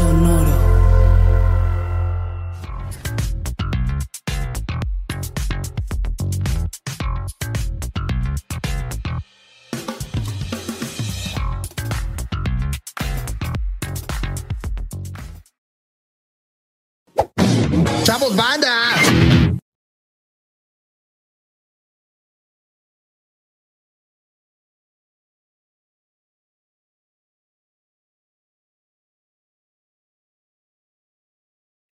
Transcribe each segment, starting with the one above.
sonoro.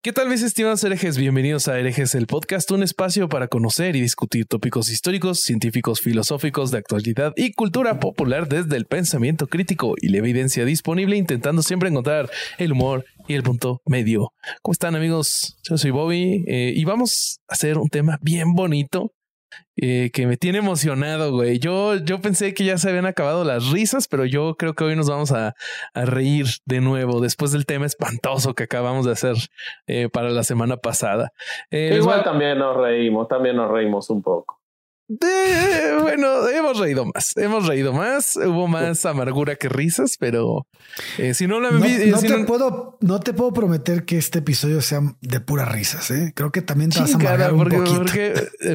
¿Qué tal mis estimados herejes? Bienvenidos a Herejes, el podcast, un espacio para conocer y discutir tópicos históricos, científicos, filosóficos, de actualidad y cultura popular desde el pensamiento crítico y la evidencia disponible, intentando siempre encontrar el humor y el punto medio. ¿Cómo están amigos? Yo soy Bobby eh, y vamos a hacer un tema bien bonito eh, que me tiene emocionado, güey. Yo, yo pensé que ya se habían acabado las risas, pero yo creo que hoy nos vamos a, reír de nuevo después del tema espantoso que acabamos de hacer eh, para la semana pasada. Igual también nos reímos, también nos reímos un poco bueno, hemos reído más, hemos reído más, hubo más amargura que risas, pero eh, si no lo no, eh, no te puedo, no te puedo prometer que este episodio sea de puras risas. ¿eh? Creo que también te vas a amargar un poquito.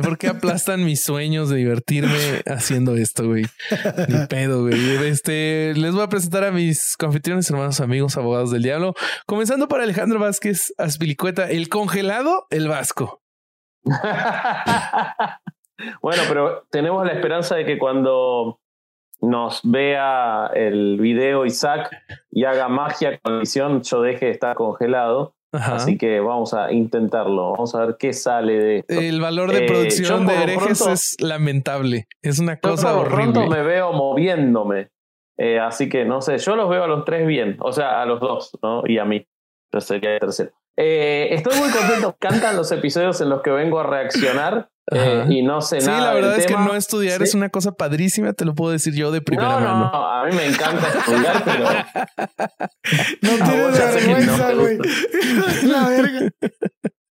Porque, aplastan mis sueños de divertirme haciendo esto, güey. Ni pedo, güey. Este, les voy a presentar a mis confitriones, hermanos, amigos, abogados del diablo. Comenzando por Alejandro Vázquez Aspilicueta, el congelado, el vasco. Bueno, pero tenemos la esperanza de que cuando nos vea el video Isaac y haga magia con la visión, yo deje de estar congelado. Así que vamos a intentarlo. Vamos a ver qué sale de esto. El valor de eh, producción de herejes es lamentable. Es una cosa yo horrible. pronto me veo moviéndome. Eh, así que no sé, yo los veo a los tres bien. O sea, a los dos, ¿no? Y a mí. Yo sería el tercero. Eh, estoy muy contento. Cantan los episodios en los que vengo a reaccionar eh, y no sé nada. Sí, la verdad es que no estudiar es una cosa padrísima, te lo puedo decir yo de primera mano. No, a mí me encanta estudiar, pero. No tienes vergüenza, güey. la verga.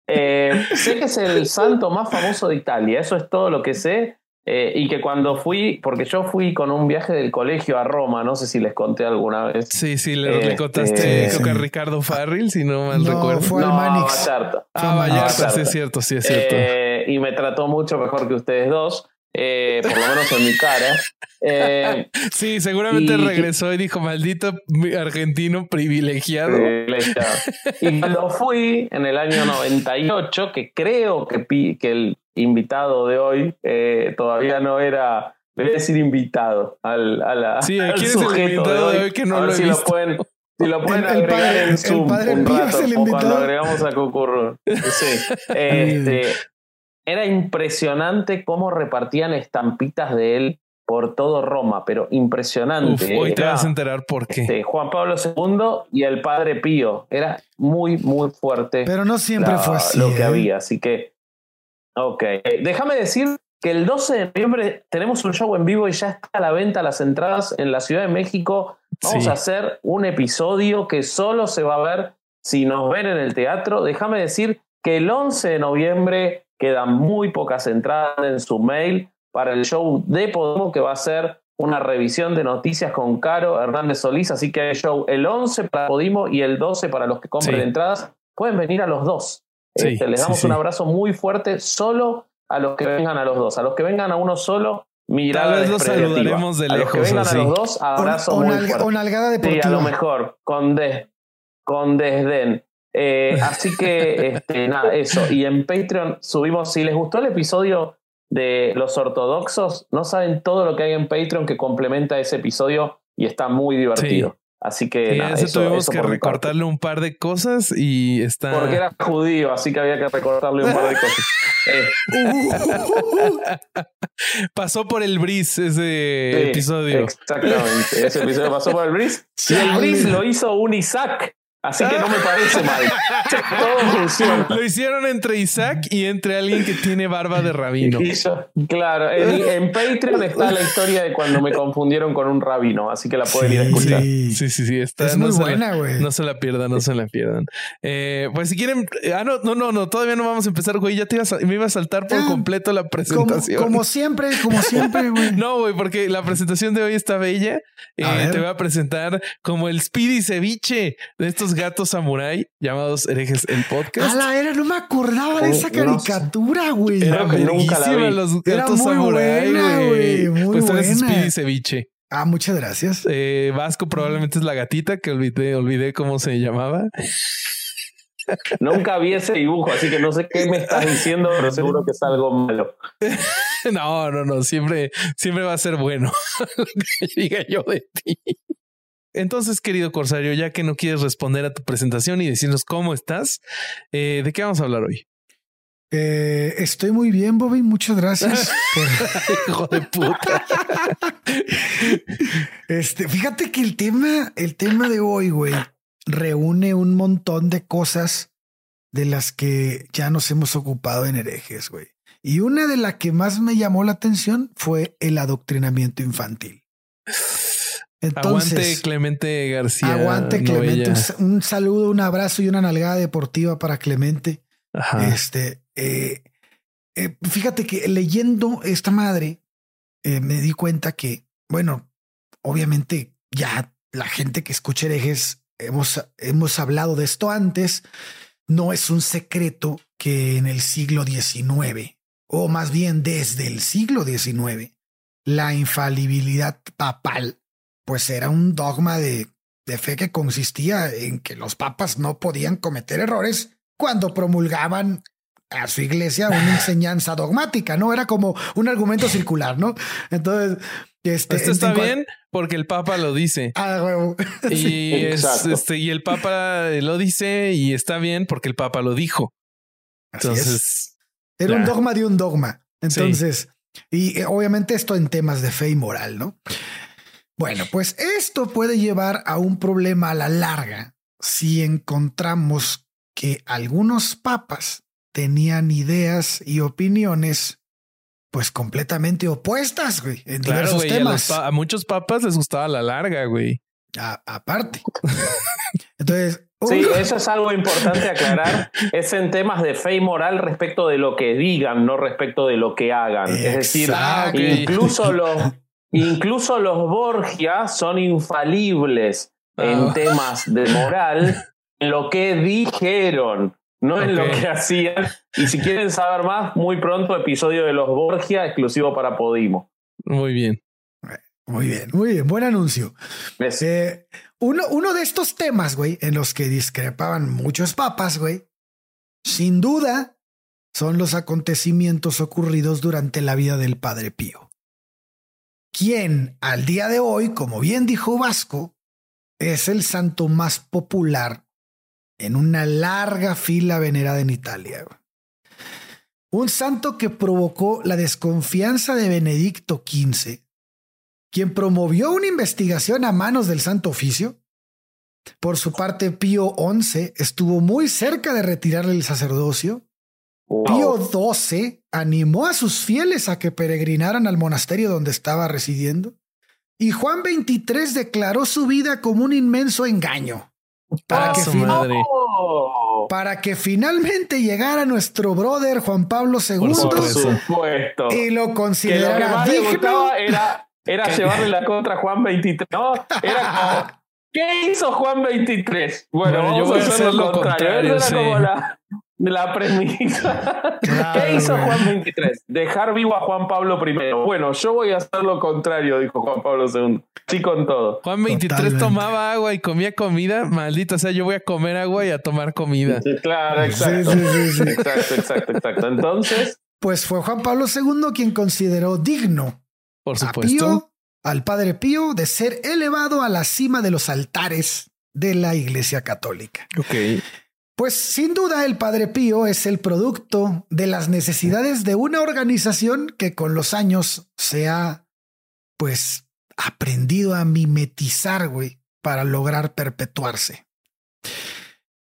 Eh, sé que es el santo más famoso de Italia, eso es todo lo que sé. Eh, y que cuando fui, porque yo fui con un viaje del colegio a Roma, no sé si les conté alguna vez. Sí, sí, le, este, contaste creo que a Ricardo Farril, si no mal recuerdo. Fue al Manix. Ah, Vallarta, sí es cierto, sí es cierto. Eh, y me trató mucho mejor que ustedes dos. Eh, por lo menos en mi cara. sí, seguramente regresó y dijo, maldito argentino privilegiado. privilegiado. Y cuando fui en el año 98, que creo que, que el invitado de hoy eh, todavía no era, debe decir invitado al, a la, sí, al sujeto de hoy, que no lo si Lo pueden, si lo pueden agregar en Zoom un rato, o cuando agregamos a Cucurro. Sí. Este, era impresionante cómo repartían estampitas de él por todo Roma, pero impresionante. hoy te vas a enterar por qué. Este, Juan Pablo II y el Padre Pío. Era muy, muy fuerte. Pero no siempre fue así. Lo que ¿eh? había. Así que Ok. Eh, déjame decir que el 12 de noviembre tenemos un show en vivo y ya está a la venta las entradas en la Ciudad de México. Vamos a hacer un episodio que solo se va a ver si nos ven en el teatro. Déjame decir que el 11 de noviembre quedan muy pocas entradas en su mail para el show de Podemos que va a ser una revisión de noticias con Caro Hernández Solís. Así que hay show el 11 para Podimo y el 12 para los que compren entradas. Pueden venir a los dos. Este, les damos un abrazo muy fuerte solo a los que vengan a los dos. A los que vengan a uno solo, mirada Tal vez los saludaremos de lejos. A los que vengan a los dos, abrazo muy fuerte. Una algada deportiva. Sí, a lo mejor, con, des, con desdén. Eh, así que, este, nada, eso. Y en Patreon subimos, si les gustó el episodio de los ortodoxos, no saben todo lo que hay en Patreon que complementa ese episodio y está muy divertido. Así que nada, eso, tuvimos que recortarle un par de cosas y está. Porque era judío, así que había que recortarle un par de cosas. pasó por el bris ese episodio. Exactamente. Ese episodio pasó por el bris. Y el bris lo hizo un Isaac. Así que no me parece mal. Todo funciona. Lo hicieron entre Isaac y entre alguien que tiene barba de rabino. claro, en, Patreon está la historia de cuando me confundieron con un rabino, así que la pueden ir a escuchar. Sí, sí, sí. Está, es muy buena, güey. No se la pierdan, no se la pierdan. Eh, pues si quieren. Ah, no, no, no, no, todavía no vamos a empezar, güey. Ya te me iba a saltar por completo la presentación. Como, siempre, como siempre, güey. no, güey, porque la presentación de hoy está bella. Eh, te voy a presentar como el Speedy Ceviche de estos gatos samurai llamados herejes el podcast. A la era, no me acordaba de esa caricatura, güey. Era bellísima los gatos samurai, güey. Muy pues buena. Speedy Ceviche. Ah, muchas gracias. Eh, Vasco probablemente es la gatita que olvidé, olvidé cómo se llamaba. Nunca vi ese dibujo, así que no sé qué me estás diciendo, pero seguro que es algo malo. No, no, no, siempre, siempre va a ser bueno lo que diga yo de ti. Entonces, querido Corsario, ya que no quieres responder a tu presentación y decirnos cómo estás, eh, ¿de qué vamos a hablar hoy? Eh, estoy muy bien, Bobby. Muchas gracias. Hijo de puta. este, fíjate que el tema, el tema de hoy, güey, reúne un montón de cosas de las que ya nos hemos ocupado en herejes, güey. Y una de las que más me llamó la atención fue el adoctrinamiento infantil. Aguante Clemente García. Aguante Clemente. Un, saludo, un abrazo y una nalgada deportiva para Clemente. Este, eh, eh, fíjate que leyendo esta madre, eh, me di cuenta que, bueno, obviamente ya la gente que escucha herejes, hemos, hemos hablado de esto antes. No es un secreto que en el siglo XIX, o más bien desde el siglo XIX, la infalibilidad papal pues era un dogma de, fe que consistía en que los papas no podían cometer errores cuando promulgaban a su iglesia una enseñanza dogmática, ¿no? Era como un argumento circular, ¿no? Entonces, este, Esto está bien porque el Papa lo dice. Ah. Y, este, y el Papa lo dice y está bien porque el Papa lo dijo. Entonces. Era un dogma de un dogma. Entonces, y eh, obviamente esto en temas de fe y moral, ¿no? Bueno, pues esto puede llevar a un problema a la larga si encontramos que algunos papas tenían ideas y opiniones pues completamente opuestas, güey, en diversos temas. A, muchos papas les gustaba la larga, güey. aparte. Entonces, Sí, eso es algo importante aclarar. Es en temas de fe y moral respecto de lo que digan, no respecto de lo que hagan. Es decir, incluso los, Incluso los Borgia son infalibles en ah. temas de moral, en lo que dijeron, no en lo que hacían. Y si quieren saber más, muy pronto episodio de los Borgia exclusivo para Podimo. Muy bien. Muy bien, muy bien. Buen anuncio. Eh, uno, uno de estos temas, güey, en los que discrepaban muchos papas, güey, sin duda, son los acontecimientos ocurridos durante la vida del Padre Pío quien al día de hoy, como bien dijo Vasco, es el santo más popular en una larga fila venerada en Italia. Un santo que provocó la desconfianza de Benedicto XV, quien promovió una investigación a manos del Santo Oficio. Por su parte, Pío XI estuvo muy cerca de retirarle el sacerdocio Pío XII animó a sus fieles a que peregrinaran al monasterio donde estaba residiendo. Y Juan XXIII declaró su vida como un inmenso engaño. Para, que, para que finalmente llegara nuestro brother Juan Pablo II y lo considerara que lo que era, era llevarle la contra a Juan XXIII. No, era ¿Qué hizo Juan XXIII? Bueno, yo voy a hacer lo contrario. Era como la, la premisa. ¿Qué hizo Juan 23? Dejar vivo a Juan Pablo I. Bueno, yo voy a hacer lo contrario, dijo Juan Pablo II. Sí, con todo. Juan 23 tomaba agua y comía comida. Maldito sea, yo voy a comer agua y a tomar comida. claro, exacto. exacto, exacto, exacto. Entonces. Pues fue Juan Pablo II quien consideró digno Por supuesto. A al Padre Pío de ser elevado a la cima de los altares de la Iglesia Católica. Ok. Pues sin duda el Padre Pío es el producto de las necesidades de una organización que con los años se ha, pues, aprendido a mimetizar, güey, para lograr perpetuarse.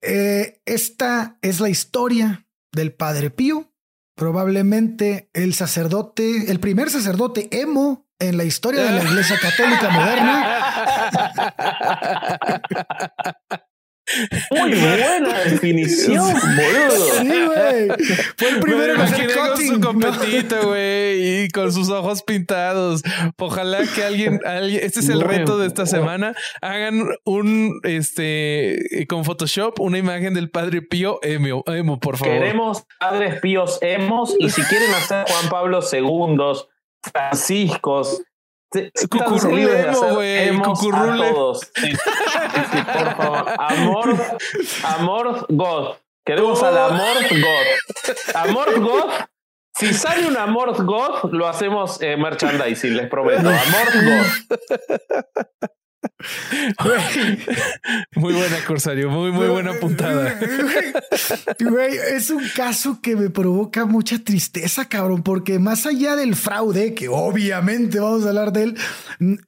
Eh, esta es la historia del Padre Pío, probablemente el sacerdote, el primer sacerdote emo en la historia de la Iglesia Católica moderna. Muy buena definición, boludo. Sí, güey. Fue el primero hacer con su competito, güey, y con sus ojos pintados. Ojalá que alguien, alguien, este es el reto de esta bueno. semana, hagan un, este, con Photoshop, una imagen del Padre Pío emo, emo por favor. Queremos padres píos hemos y si quieren hacer Juan Pablo II, Franciscos, güey, cucurrule. Sí, sí, sí, por favor. Amor, amor God. Queremos al amor God. Amor God. Si sale un amor God, lo hacemos eh, merchandising, les prometo. Amor God. Muy buena, Corsario, muy, muy buena puntada. Güey, es un caso que me provoca mucha tristeza, cabrón, porque más allá del fraude, que obviamente vamos a hablar de él,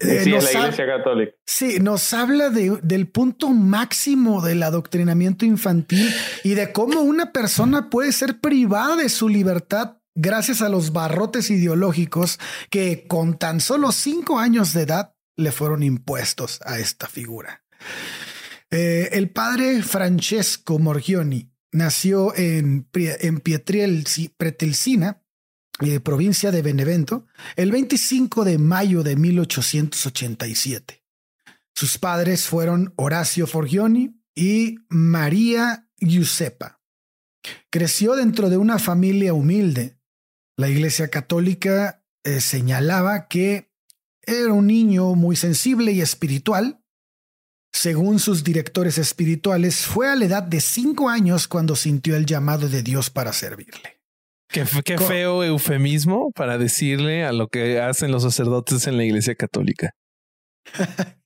eh, Sí, nos, la ha- Iglesia Católica. sí, nos habla de- del punto máximo del adoctrinamiento infantil y de cómo una persona puede ser privada de su libertad gracias a los barrotes ideológicos que con tan solo cinco años de edad le fueron impuestos a esta figura. Eh, el padre Francesco Morgioni nació en, en Pietrielci- Pretelcina, eh, provincia de Benevento, el 25 de mayo de 1887. Sus padres fueron Horacio Forgioni y María Giuseppa. Creció dentro de una familia humilde. La Iglesia Católica eh, señalaba que era un niño muy sensible y espiritual. Según sus directores espirituales, fue a la edad de cinco años cuando sintió el llamado de Dios para servirle. Qué, feo eufemismo para decirle a lo que hacen los sacerdotes en la Iglesia Católica.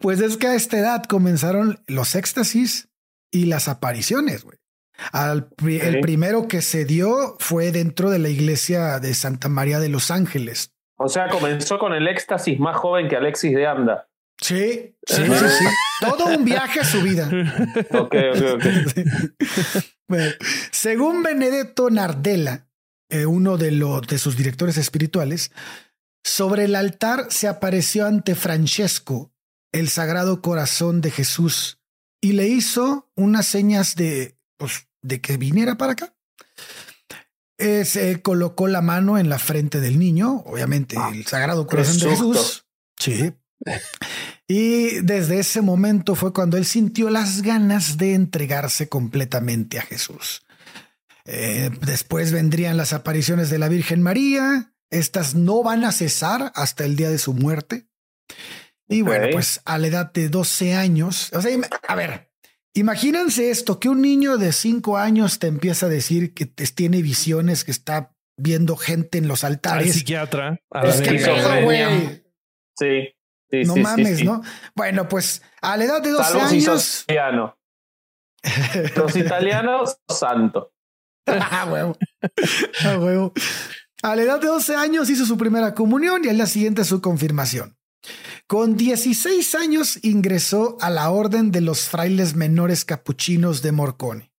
Pues es que a esta edad comenzaron los éxtasis y las apariciones. Al El primero que se dio fue dentro de la iglesia de Santa María de los Ángeles. O sea, comenzó con el éxtasis más joven que Alexis de Anda. Sí, sí, sí, sí. Todo un viaje a su vida. Ok, ok, ok. Bueno, según Benedetto Nardella, eh, uno de, los de sus directores espirituales, sobre el altar se apareció ante Francesco el Sagrado Corazón de Jesús y le hizo unas señas de, pues, de que viniera para acá. Eh, se colocó la mano en la frente del niño, obviamente Ah, el Sagrado Corazón de. Jesús. Sí. Y desde ese momento fue cuando él sintió las ganas de entregarse completamente a Jesús. Eh, después vendrían las apariciones de la Virgen María. Estas no van a cesar hasta el día de su muerte. Y bueno, pues a la edad de 12 años, o sea, im- a ver, imagínense esto, que un niño de 5 años te empieza a decir que te- tiene visiones, que está viendo gente en los Al altares. psiquiatra. a Es que verga. pedo, güey. Sí, sí, No sí, mames, sí. ¿no? Bueno, pues a la edad de 12 Salvo si años. italiano. Los italianos, santo. Ah, huevo. Ah, huevo. A la edad de 12 años hizo su primera comunión y al día siguiente su confirmación. Con 16 años ingresó a la orden de los frailes menores capuchinos de Morcone.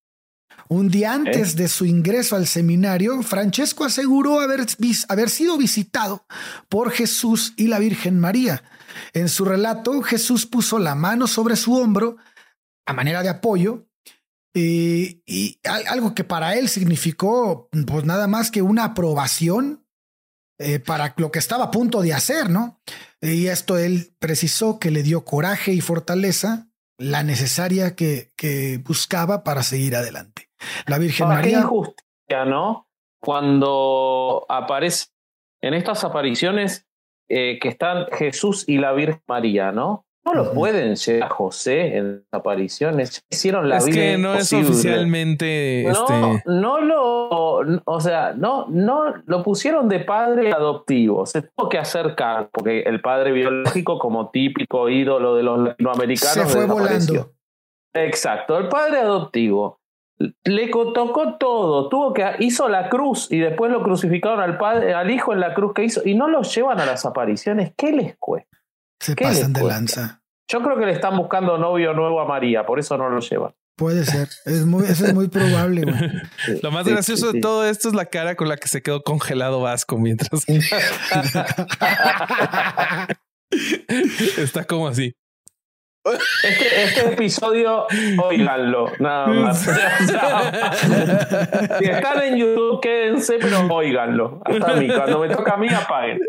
Un día antes de su ingreso al seminario, Francesco aseguró haber, sido visitado por Jesús y la Virgen María. En su relato, Jesús puso la mano sobre su hombro a manera de apoyo y, y al- algo que para él significó pues nada más que una aprobación eh, para lo que estaba a punto de hacer, ¿no? Y esto él precisó que le dio coraje y fortaleza, la necesaria que, que buscaba para seguir adelante. La Virgen Ahora, qué María. injusticia, ¿no? Cuando aparece en estas apariciones eh, que están Jesús y la Virgen María, ¿no? No lo pueden llevar a José en apariciones. Hicieron la es que no es oficialmente. No, este... no lo. O sea, no, no lo pusieron de padre adoptivo. Se tuvo que acercar porque el padre biológico, como típico ídolo de los latinoamericanos, se fue volando. Exacto. El padre adoptivo le tocó todo, tuvo que hizo la cruz y después lo crucificaron al padre, al hijo en la cruz que hizo y no lo llevan a las apariciones. ¿Qué les cuesta? Se pasan de lanza. Yo creo que le están buscando novio nuevo a María, por eso no lo llevan. Puede ser, es muy, eso es muy probable. Lo más gracioso de todo esto es la cara con la que se quedó congelado Vasco mientras. Está como así. Este, este, episodio, oiganlo, nada más. si están en YouTube, quédense, pero oiganlo. Hasta a mí, cuando me toca a mí, apaguen.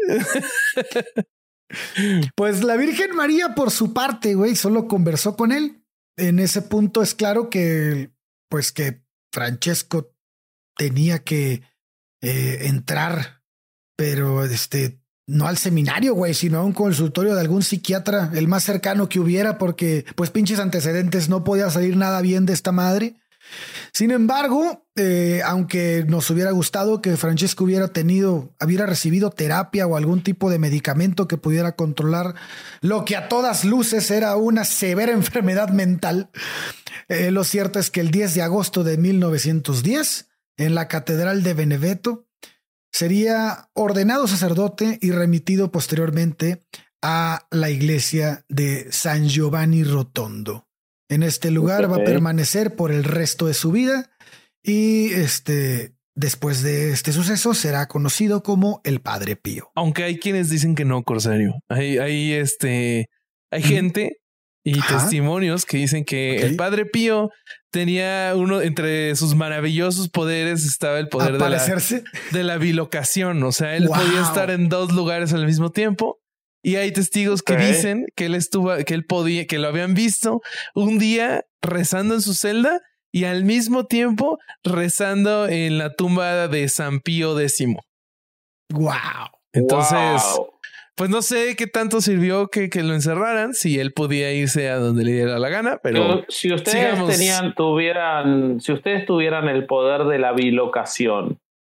Pues la Virgen María, por su parte, güey, solo conversó con él. En ese punto es claro que, pues que Francesco tenía que eh, entrar, pero este, no al seminario, güey, sino a un consultorio de algún psiquiatra, el más cercano que hubiera, porque pues pinches antecedentes no podía salir nada bien de esta madre. Sin embargo, eh, aunque nos hubiera gustado que Francesco hubiera tenido, hubiera recibido terapia o algún tipo de medicamento que pudiera controlar lo que a todas luces era una severa enfermedad mental, eh, lo cierto es que el 10 de agosto de 1910, en la Catedral de Beneveto, sería ordenado sacerdote y remitido posteriormente a la iglesia de San Giovanni Rotondo. En este lugar va a permanecer por el resto de su vida y este después de este suceso será conocido como el Padre Pío. Aunque hay quienes dicen que no, Corsario. Hay, hay este, hay gente y testimonios que dicen que el Padre Pío tenía uno entre sus maravillosos poderes estaba el poder de la, de la bilocación. O sea, él podía estar en dos lugares al mismo tiempo y hay testigos que dicen que él estuvo, que él podía, que lo habían visto un día rezando en su celda y al mismo tiempo rezando en la tumba de San Pío X. Wow. Entonces, pues no sé qué tanto sirvió que, que, lo encerraran, si él podía irse a donde le diera la gana, pero, si ustedes tenían, tuvieran, si ustedes tuvieran el poder de la bilocación,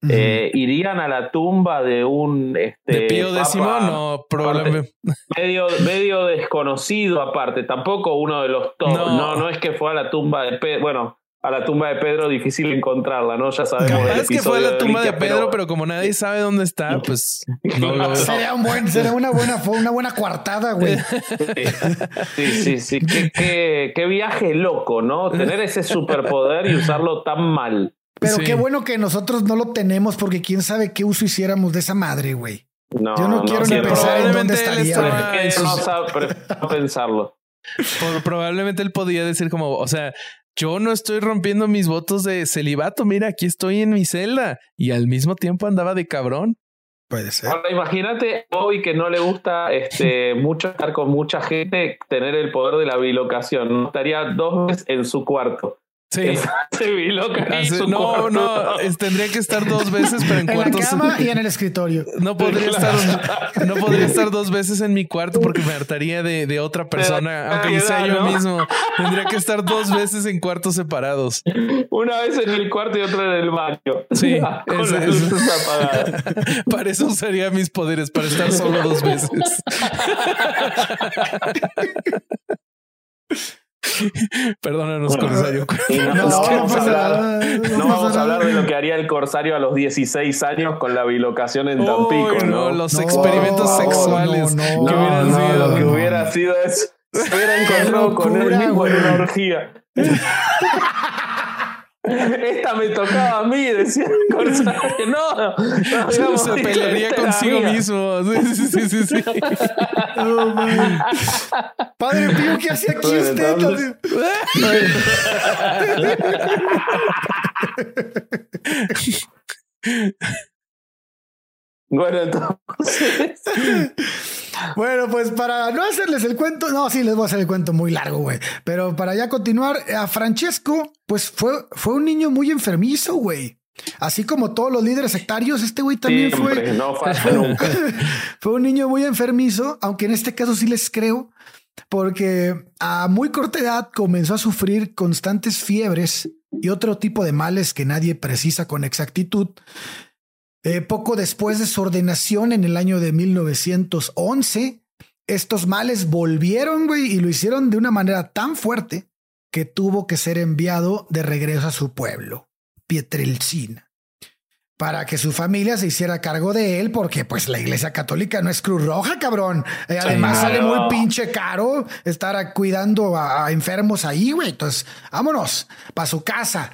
eh, irían a la tumba de un este, de Pío X, no, probablemente medio, medio desconocido aparte, tampoco uno de los top. No. no, es que fue a la tumba de Pedro, bueno, a la tumba de Pedro difícil encontrarla, ¿no? Ya sabemos. Es que fue a la tumba de, Pedro, pero... como nadie sabe dónde está, pues no lo... sería un buen, sería una buena, una buena coartada, güey. Sí, sí, sí. Qué, qué, qué viaje loco, ¿no? Tener ese superpoder y usarlo tan mal. Pero qué bueno que nosotros no lo tenemos porque quién sabe qué uso hiciéramos de esa madre, güey. No, Yo no, quiero ni pensar en dónde estaría. No sabe pensarlo. probablemente él podía decir como, o sea, yo no estoy rompiendo mis votos de celibato. Mira, aquí estoy en mi celda y al mismo tiempo andaba de cabrón. Puede ser. Ahora imagínate hoy que no le gusta este mucho estar con mucha gente, tener el poder de la bilocación. No estaría dos veces en su cuarto. Sí. no, no, tendría que estar dos veces, pero en, en cuartos. la cama y en el escritorio. No podría estar, no podría estar dos veces en mi cuarto porque me hartaría de, de otra persona, aunque sea yo mismo. Tendría que estar dos veces en cuartos separados. Una vez en el cuarto y otra en el baño. Sí, Para eso usaría mis poderes, para estar solo dos veces. Perdónanos, Corsario. No, vamos, a hablar, de lo que haría el Corsario a los 16 años con la bilocación en Tampico. no, los experimentos sexuales que hubieran sido. Lo que hubiera sido es. Se hubiera encontrado con él mismo en una orgía. Esta me tocaba a mí, decía Corsario. No, no se pelearía consigo mismo. Sí, sí, sí, sí. Padre Pío, ¿qué hace aquí usted? Bueno, entonces. Bueno, pues para no hacerles el cuento, no, sí, les voy a hacer el cuento muy largo, güey. Pero para ya continuar, a Francesco, pues fue, fue un niño muy enfermizo, güey. Así como todos los líderes sectarios, este güey también fue. No nunca. fue un niño muy enfermizo, aunque en este caso sí les creo, porque a muy corta edad comenzó a sufrir constantes fiebres y otro tipo de males que nadie precisa con exactitud. Eh, poco después de su ordenación en el año de 1911, estos males volvieron, güey, y lo hicieron de una manera tan fuerte que tuvo que ser enviado de regreso a su pueblo, Pietrelcina para que su familia se hiciera cargo de él, porque pues la iglesia católica no es Cruz Roja, cabrón. Eh, además sale muy pinche caro estar cuidando a, enfermos ahí, güey. Entonces, vámonos para su casa.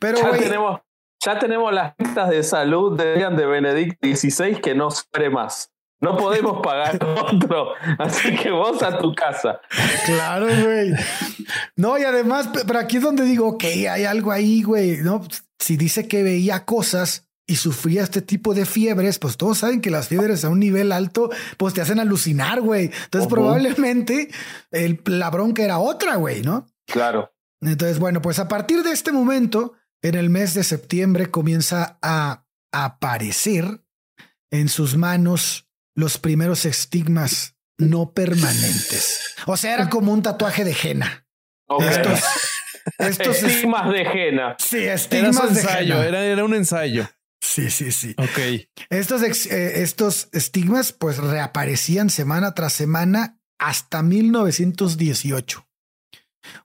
Pero, ya tenemos, ya tenemos las listas de salud de, de Benedicto XVI que no sufre más. No podemos pagar otro, así que vos a tu casa. Claro, güey. No, y además, pero aquí es donde digo, ok, hay algo ahí, güey. No, si dice que veía cosas, y sufría este tipo de fiebres, pues todos saben que las fiebres a un nivel alto, pues te hacen alucinar, güey. Entonces probablemente el, la bronca era otra, güey, ¿no? Claro. Entonces, bueno, pues a partir de este momento, en el mes de septiembre comienza a aparecer en sus manos los primeros estigmas no permanentes. O sea, era como un tatuaje de henna. Estos, estos estigmas de henna. Sí, estigmas de henna. Era, era un ensayo. Sí, sí, sí. Ok. Estos, eh, estos estigmas pues reaparecían semana tras semana hasta 1918.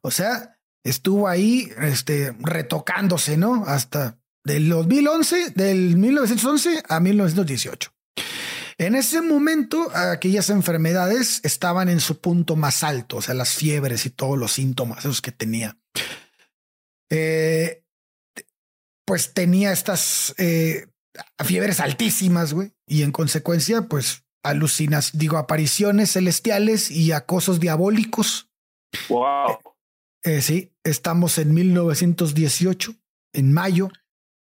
O sea, estuvo ahí este, retocándose, ¿no? Hasta del 2011, del 1911 a 1918. En ese momento, aquellas enfermedades estaban en su punto más alto, o sea, las fiebres y todos los síntomas esos que tenía. Eh, pues tenía estas eh, fiebres altísimas, güey, y en consecuencia, pues alucinas, digo, apariciones celestiales y acosos diabólicos. Wow. Eh, sí, estamos en 1918, en mayo.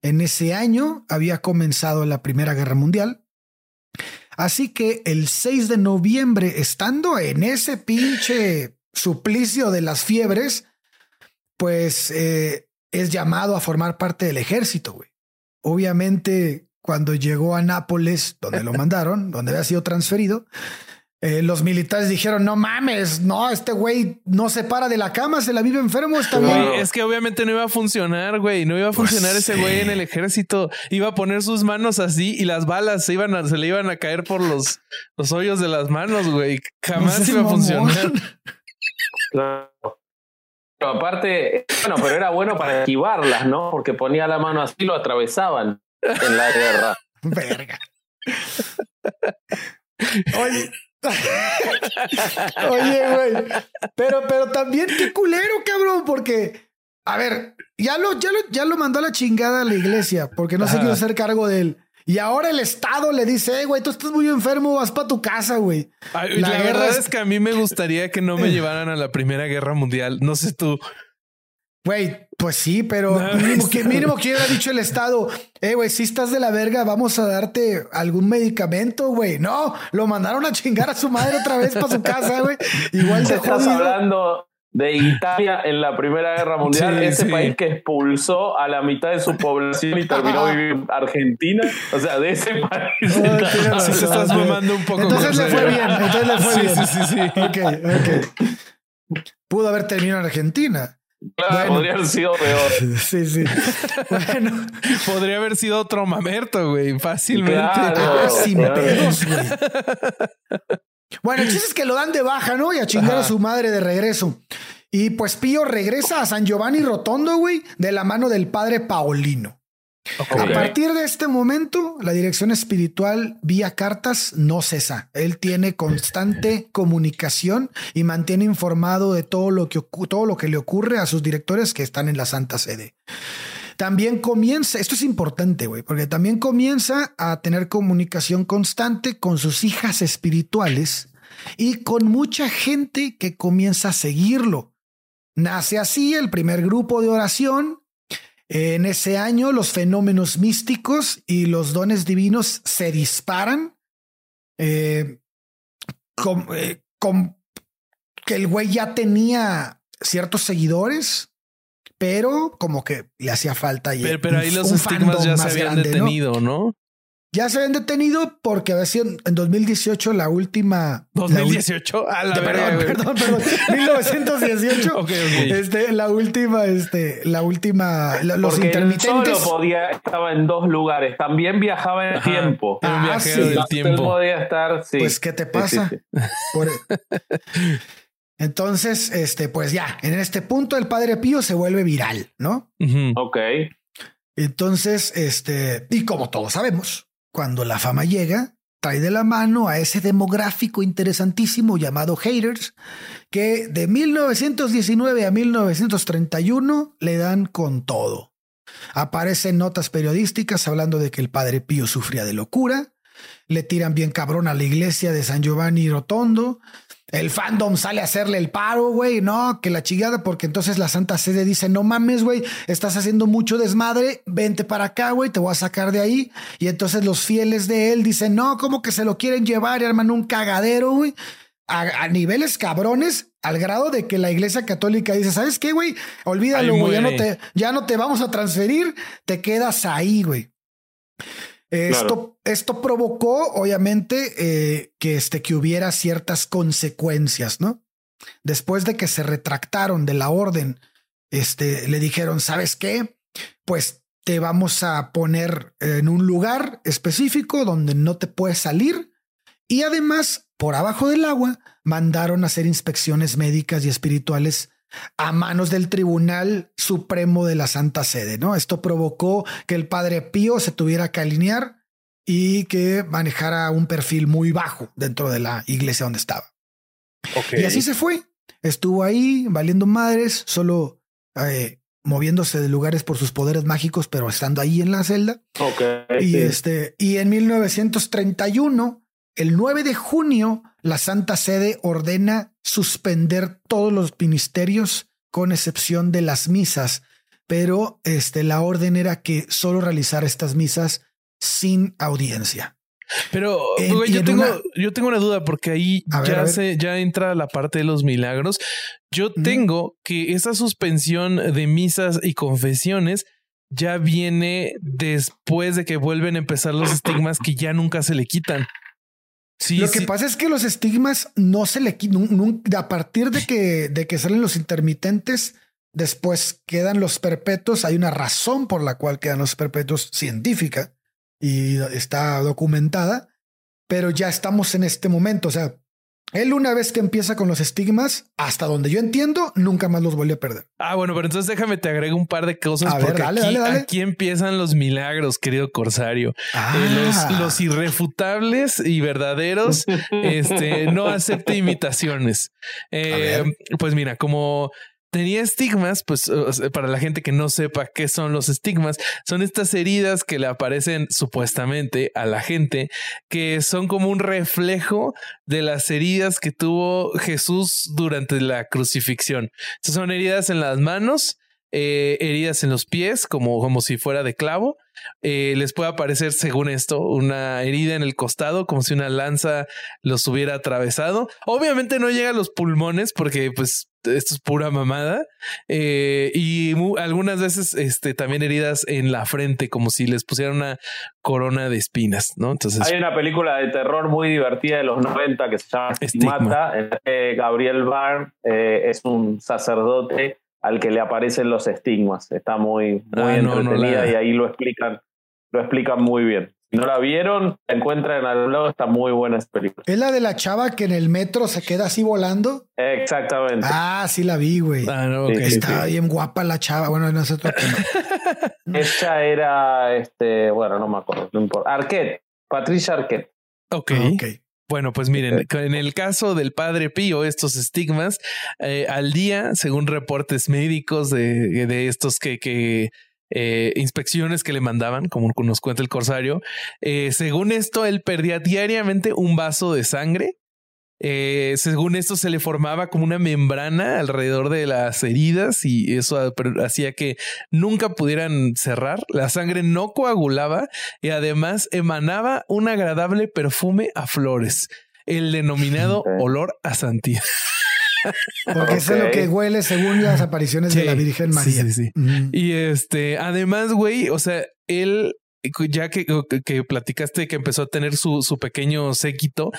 En ese año había comenzado la Primera Guerra Mundial. Así que el 6 de noviembre, estando en ese pinche suplicio de las fiebres, pues eh, es llamado a formar parte del ejército, güey. Obviamente, cuando llegó a Nápoles, donde lo mandaron, donde había sido transferido, eh, los militares dijeron, no mames, no, este güey no se para de la cama, se la vive enfermo, está bien. es que obviamente no iba a funcionar, güey, no iba a pues funcionar ese güey en el ejército. Iba a poner sus manos así y las balas se, iban a, se le iban a caer por los, los hoyos de las manos, güey. Jamás iba a funcionar. Claro. Pero aparte, bueno, pero era bueno para esquivarlas, ¿no? Porque ponía la mano así y lo atravesaban en la guerra. Verga. Oye. Oye, güey. Pero, pero también qué culero, cabrón, porque, a ver, ya lo, ya lo, ya lo mandó a la chingada a la iglesia, porque no se quiso hacer cargo de él. Y ahora el Estado le dice, güey, tú estás muy enfermo, vas para tu casa, güey. La, verdad es... que a mí me gustaría que no me llevaran a la Primera Guerra Mundial. No sé tú. Güey, pues sí, pero mínimo, que, mínimo que hubiera dicho el Estado, eh, güey, si estás de la verga, vamos a darte algún medicamento, güey. No, lo mandaron a chingar a su madre otra vez para su casa, güey. Igual de Estás hablando de Italia en la Primera Guerra Mundial, ese país que expulsó a la mitad de su población y terminó viviendo Argentina, o sea, de ese país. Oh, se estás mamando un poco. Entonces le fue bien, entonces le fue bien. Sí, sí, sí. Ok, ok. Pudo haber terminado en Argentina. Claro, podría haber sido peor. Sí, sí. Bueno, podría haber sido otro mamerto, güey, fácilmente. ah, sin pedos, güey. Bueno, el chiste es que lo dan de baja, ¿no? Y a chingar a su madre de regreso. Y pues Pío regresa a San Giovanni Rotondo, güey, de la mano del padre A partir de este momento, la dirección espiritual vía cartas no cesa. Él tiene constante comunicación y mantiene informado de todo lo que, todo lo que le ocurre a sus directores que están en la Santa Sede. También comienza, esto es importante, güey, porque también comienza a tener comunicación constante con sus hijas espirituales y con mucha gente que comienza a seguirlo. Nace así el primer grupo de oración. En ese año los fenómenos místicos y los dones divinos se disparan. Eh, eh, que el güey ya tenía ciertos seguidores pero como que le hacía falta. Y pero, ahí los estigmas ya se habían detenido, ¿no? Ya se habían detenido porque había sido en 2018 la última. 2018, a la perdón, perdón, perdón, 1918. ok, Este, la última, este, la última, los porque intermitentes. solo podía, estaba en dos lugares. También viajaba en el tiempo. Ah, un viajero del tiempo. podía estar, sí. Pues, ¿qué te pasa? Entonces, este, pues ya, en este punto el Padre Pío se vuelve viral, ¿no? Ok. Entonces, este, y como todos sabemos, cuando la fama llega, trae de la mano a ese demográfico interesantísimo llamado haters, que de 1919 a 1931 le dan con todo. Aparecen notas periodísticas hablando de que el padre Pío sufría de locura, le tiran bien cabrón a la iglesia de San Giovanni Rotondo, el fandom sale a hacerle el paro, güey, no, que la chingada, porque entonces la Santa Sede dice, no mames, güey, estás haciendo mucho desmadre, vente para acá, güey, te voy a sacar de ahí. Y entonces los fieles de él dicen, no, como que se lo quieren llevar y arman un cagadero, güey. A, niveles cabrones, al grado de que la iglesia católica dice, ¿sabes qué, güey? Olvídalo, güey, ya no, te, ya no te vamos a transferir, te quedas ahí, güey. Esto, esto provocó, obviamente, eh, que, este, que hubiera ciertas consecuencias, ¿no? Después de que se retractaron de la orden, este, le dijeron, ¿sabes qué? Pues te vamos a poner en un lugar específico donde no te puedes salir. Y además, por abajo del agua, mandaron a hacer inspecciones médicas y espirituales a manos del Tribunal Supremo de la Santa Sede, ¿no? Esto provocó que el padre Pío se tuviera que alinear y que manejara un perfil muy bajo dentro de la iglesia donde estaba. Y así se fue. Estuvo ahí valiendo madres, solo eh, moviéndose de lugares por sus poderes mágicos, pero estando ahí en la celda. y este, y en 1931, el 9 de junio, la Santa Sede ordena suspender todos los ministerios con excepción de las misas, pero este, la orden era que solo realizar estas misas sin audiencia. Pero yo, tengo, una... yo tengo una duda porque ahí ya, se, ya entra la parte de los milagros. Yo tengo que esa suspensión de misas y confesiones ya viene después de que vuelven a empezar los estigmas que ya nunca se le quitan. Lo que pasa es que los estigmas no se le quitan. A partir de que, de que salen los intermitentes, después quedan los perpetuos. Hay una razón por la cual quedan los perpetuos científica y está documentada, pero ya estamos en este momento. O sea, él una vez que empieza con los estigmas, hasta donde yo entiendo, nunca más los vuelve a perder. Ah, bueno, pero entonces déjame te agrego un par de cosas porque aquí, empiezan los milagros, querido Corsario. Eh, ah. los, irrefutables y verdaderos, este, no acepte imitaciones. Eh, pues mira, como tenía estigmas, pues para la gente que no sepa qué son los estigmas, son estas heridas que le aparecen supuestamente a la gente, que son como un reflejo de las heridas que tuvo Jesús durante la crucifixión. son heridas en las manos, eh, heridas en los pies, como, como si fuera de clavo. Eh, les puede aparecer, según esto, una herida en el costado, como si una lanza los hubiera atravesado. Obviamente no llega a los pulmones, porque pues esto es pura mamada. Eh, y algunas veces este, también heridas en la frente, como si les pusieran una corona de espinas, ¿no? Entonces. Hay una película de terror muy divertida de los 90 que se llama Estigmata. Gabriel Barr es un sacerdote al que le aparecen los estigmas. Está muy, muy ah, entretenida y ahí lo explican, lo explican muy bien. No la vieron, la encuentran al lado, está muy buena esa película. ¿Es la de la chava que en el metro se queda así volando? Exactamente. Ah, sí la vi, güey. Ah, está bien guapa la chava. Bueno, no sé otro Ella era, este, bueno, no me acuerdo, no importa. Arquette, Patricia Arquette. Ok. okay. Bueno, pues miren, en el caso del padre Pío, estos estigmas eh, al día, según reportes médicos de, de estos que, que eh, inspecciones que le mandaban, como nos cuenta el corsario, eh, según esto, él perdía diariamente un vaso de sangre eh, según esto se le formaba como una membrana alrededor de las heridas y eso hacía que nunca pudieran cerrar. La sangre no coagulaba y además emanaba un agradable perfume a flores, el denominado olor a santidad. Porque eso es lo que huele según las apariciones de la Virgen María. Y este, además, güey, o sea, él ya que, que platicaste que empezó a tener su, su pequeño séquito,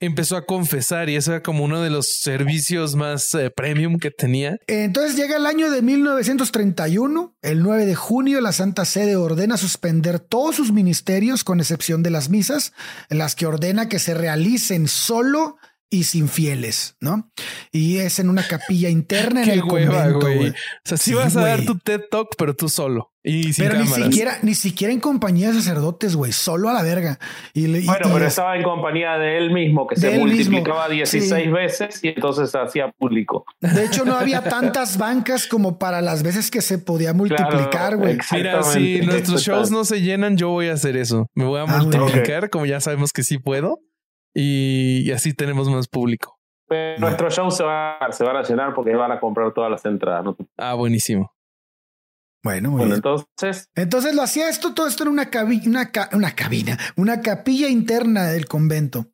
empezó a confesar y eso era como uno de los servicios más eh, premium que tenía. Entonces llega el año de 1931, el 9 de junio, la Santa Sede ordena suspender todos sus ministerios, con excepción de las misas, en las que ordena que se realicen solo y sin fieles, ¿no? Y es en una capilla interna en el convento, güey. O sea, sí, vas a dar tu TED Talk, pero tú solo. Y sin pero ni siquiera, ni siquiera en compañía de sacerdotes, güey, solo a la verga. Y, bueno, pero estaba en compañía de él mismo, que se multiplicaba 16 veces y entonces se hacía público. De hecho, no había tantas bancas como para las veces que se podía multiplicar, güey. Mira, si nuestros shows no se llenan, yo voy a hacer eso. Me voy a ah, multiplicar, como ya sabemos que sí puedo y, así tenemos más público. Pero nuestro show se va, se a llenar porque van a comprar todas las entradas. Ah, buenísimo. Bueno, bueno, entonces. Entonces lo hacía esto, todo esto en una, una, una cabina, una capilla interna del convento.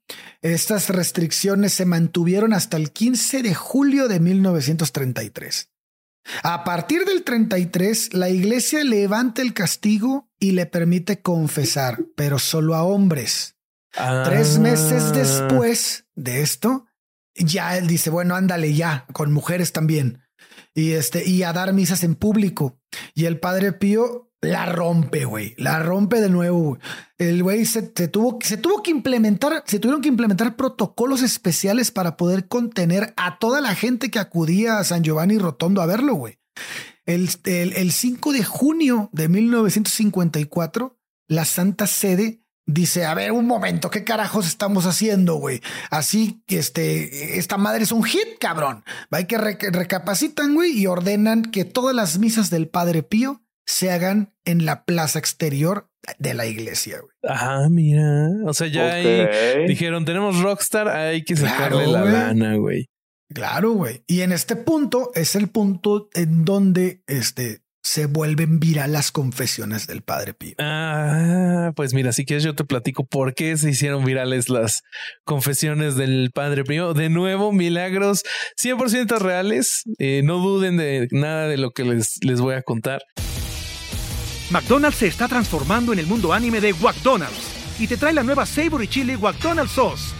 Estas restricciones se mantuvieron hasta el 15 de julio de 1933. A partir del 33, la iglesia levanta el castigo y le permite confesar, pero solo a hombres. Tres meses ah. después de esto, ya él dice, bueno, ándale ya, con mujeres también. Y este, y a dar misas en público. Y el padre Pío la rompe, güey. La rompe de nuevo. El güey se, tuvo, se tuvo que implementar, se tuvieron que implementar protocolos especiales para poder contener a toda la gente que acudía a San Giovanni Rotondo a verlo, güey. El, el, el 5 de junio de 1954, la Santa Sede dice, a ver, un momento, ¿qué carajos estamos haciendo, güey? Así que este, esta madre es un hit, cabrón. Hay que recapacitan, güey, y ordenan que todas las misas del Padre Pío se hagan en la plaza exterior de la iglesia, güey. Ajá, mira. O sea, ya ahí dijeron, tenemos Rockstar, hay que sacarle la lana, güey. Claro, güey. Y en este punto es el punto en donde este se vuelven virales las confesiones del Padre Pío. Ah, pues mira, si quieres yo te platico por qué se hicieron virales las confesiones del Padre Pío. De nuevo, milagros 100% reales. Eh, no duden de nada de lo que les, les voy a contar. McDonald's se está transformando en el mundo anime de McDonald's y te trae la nueva Savory Chili McDonald's Sauce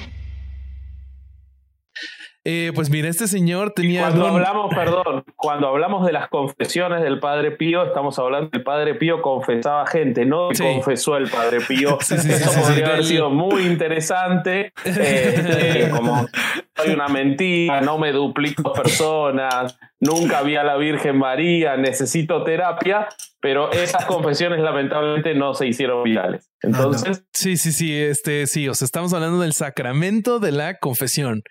Eh, pues mira, este señor tenía. cuando hablamos, perdón, cuando hablamos de las confesiones del Padre Pío, estamos hablando del Padre Pío confesaba gente, no confesó el Padre Pío. Eso podría haber sido muy interesante. Eh, como hay una mentira, no me duplico personas, nunca vi a la Virgen María, necesito terapia, pero esas confesiones lamentablemente no se hicieron virales. Entonces. Sí, sí, sí, este, sí, o sea, estamos hablando del sacramento de la confesión.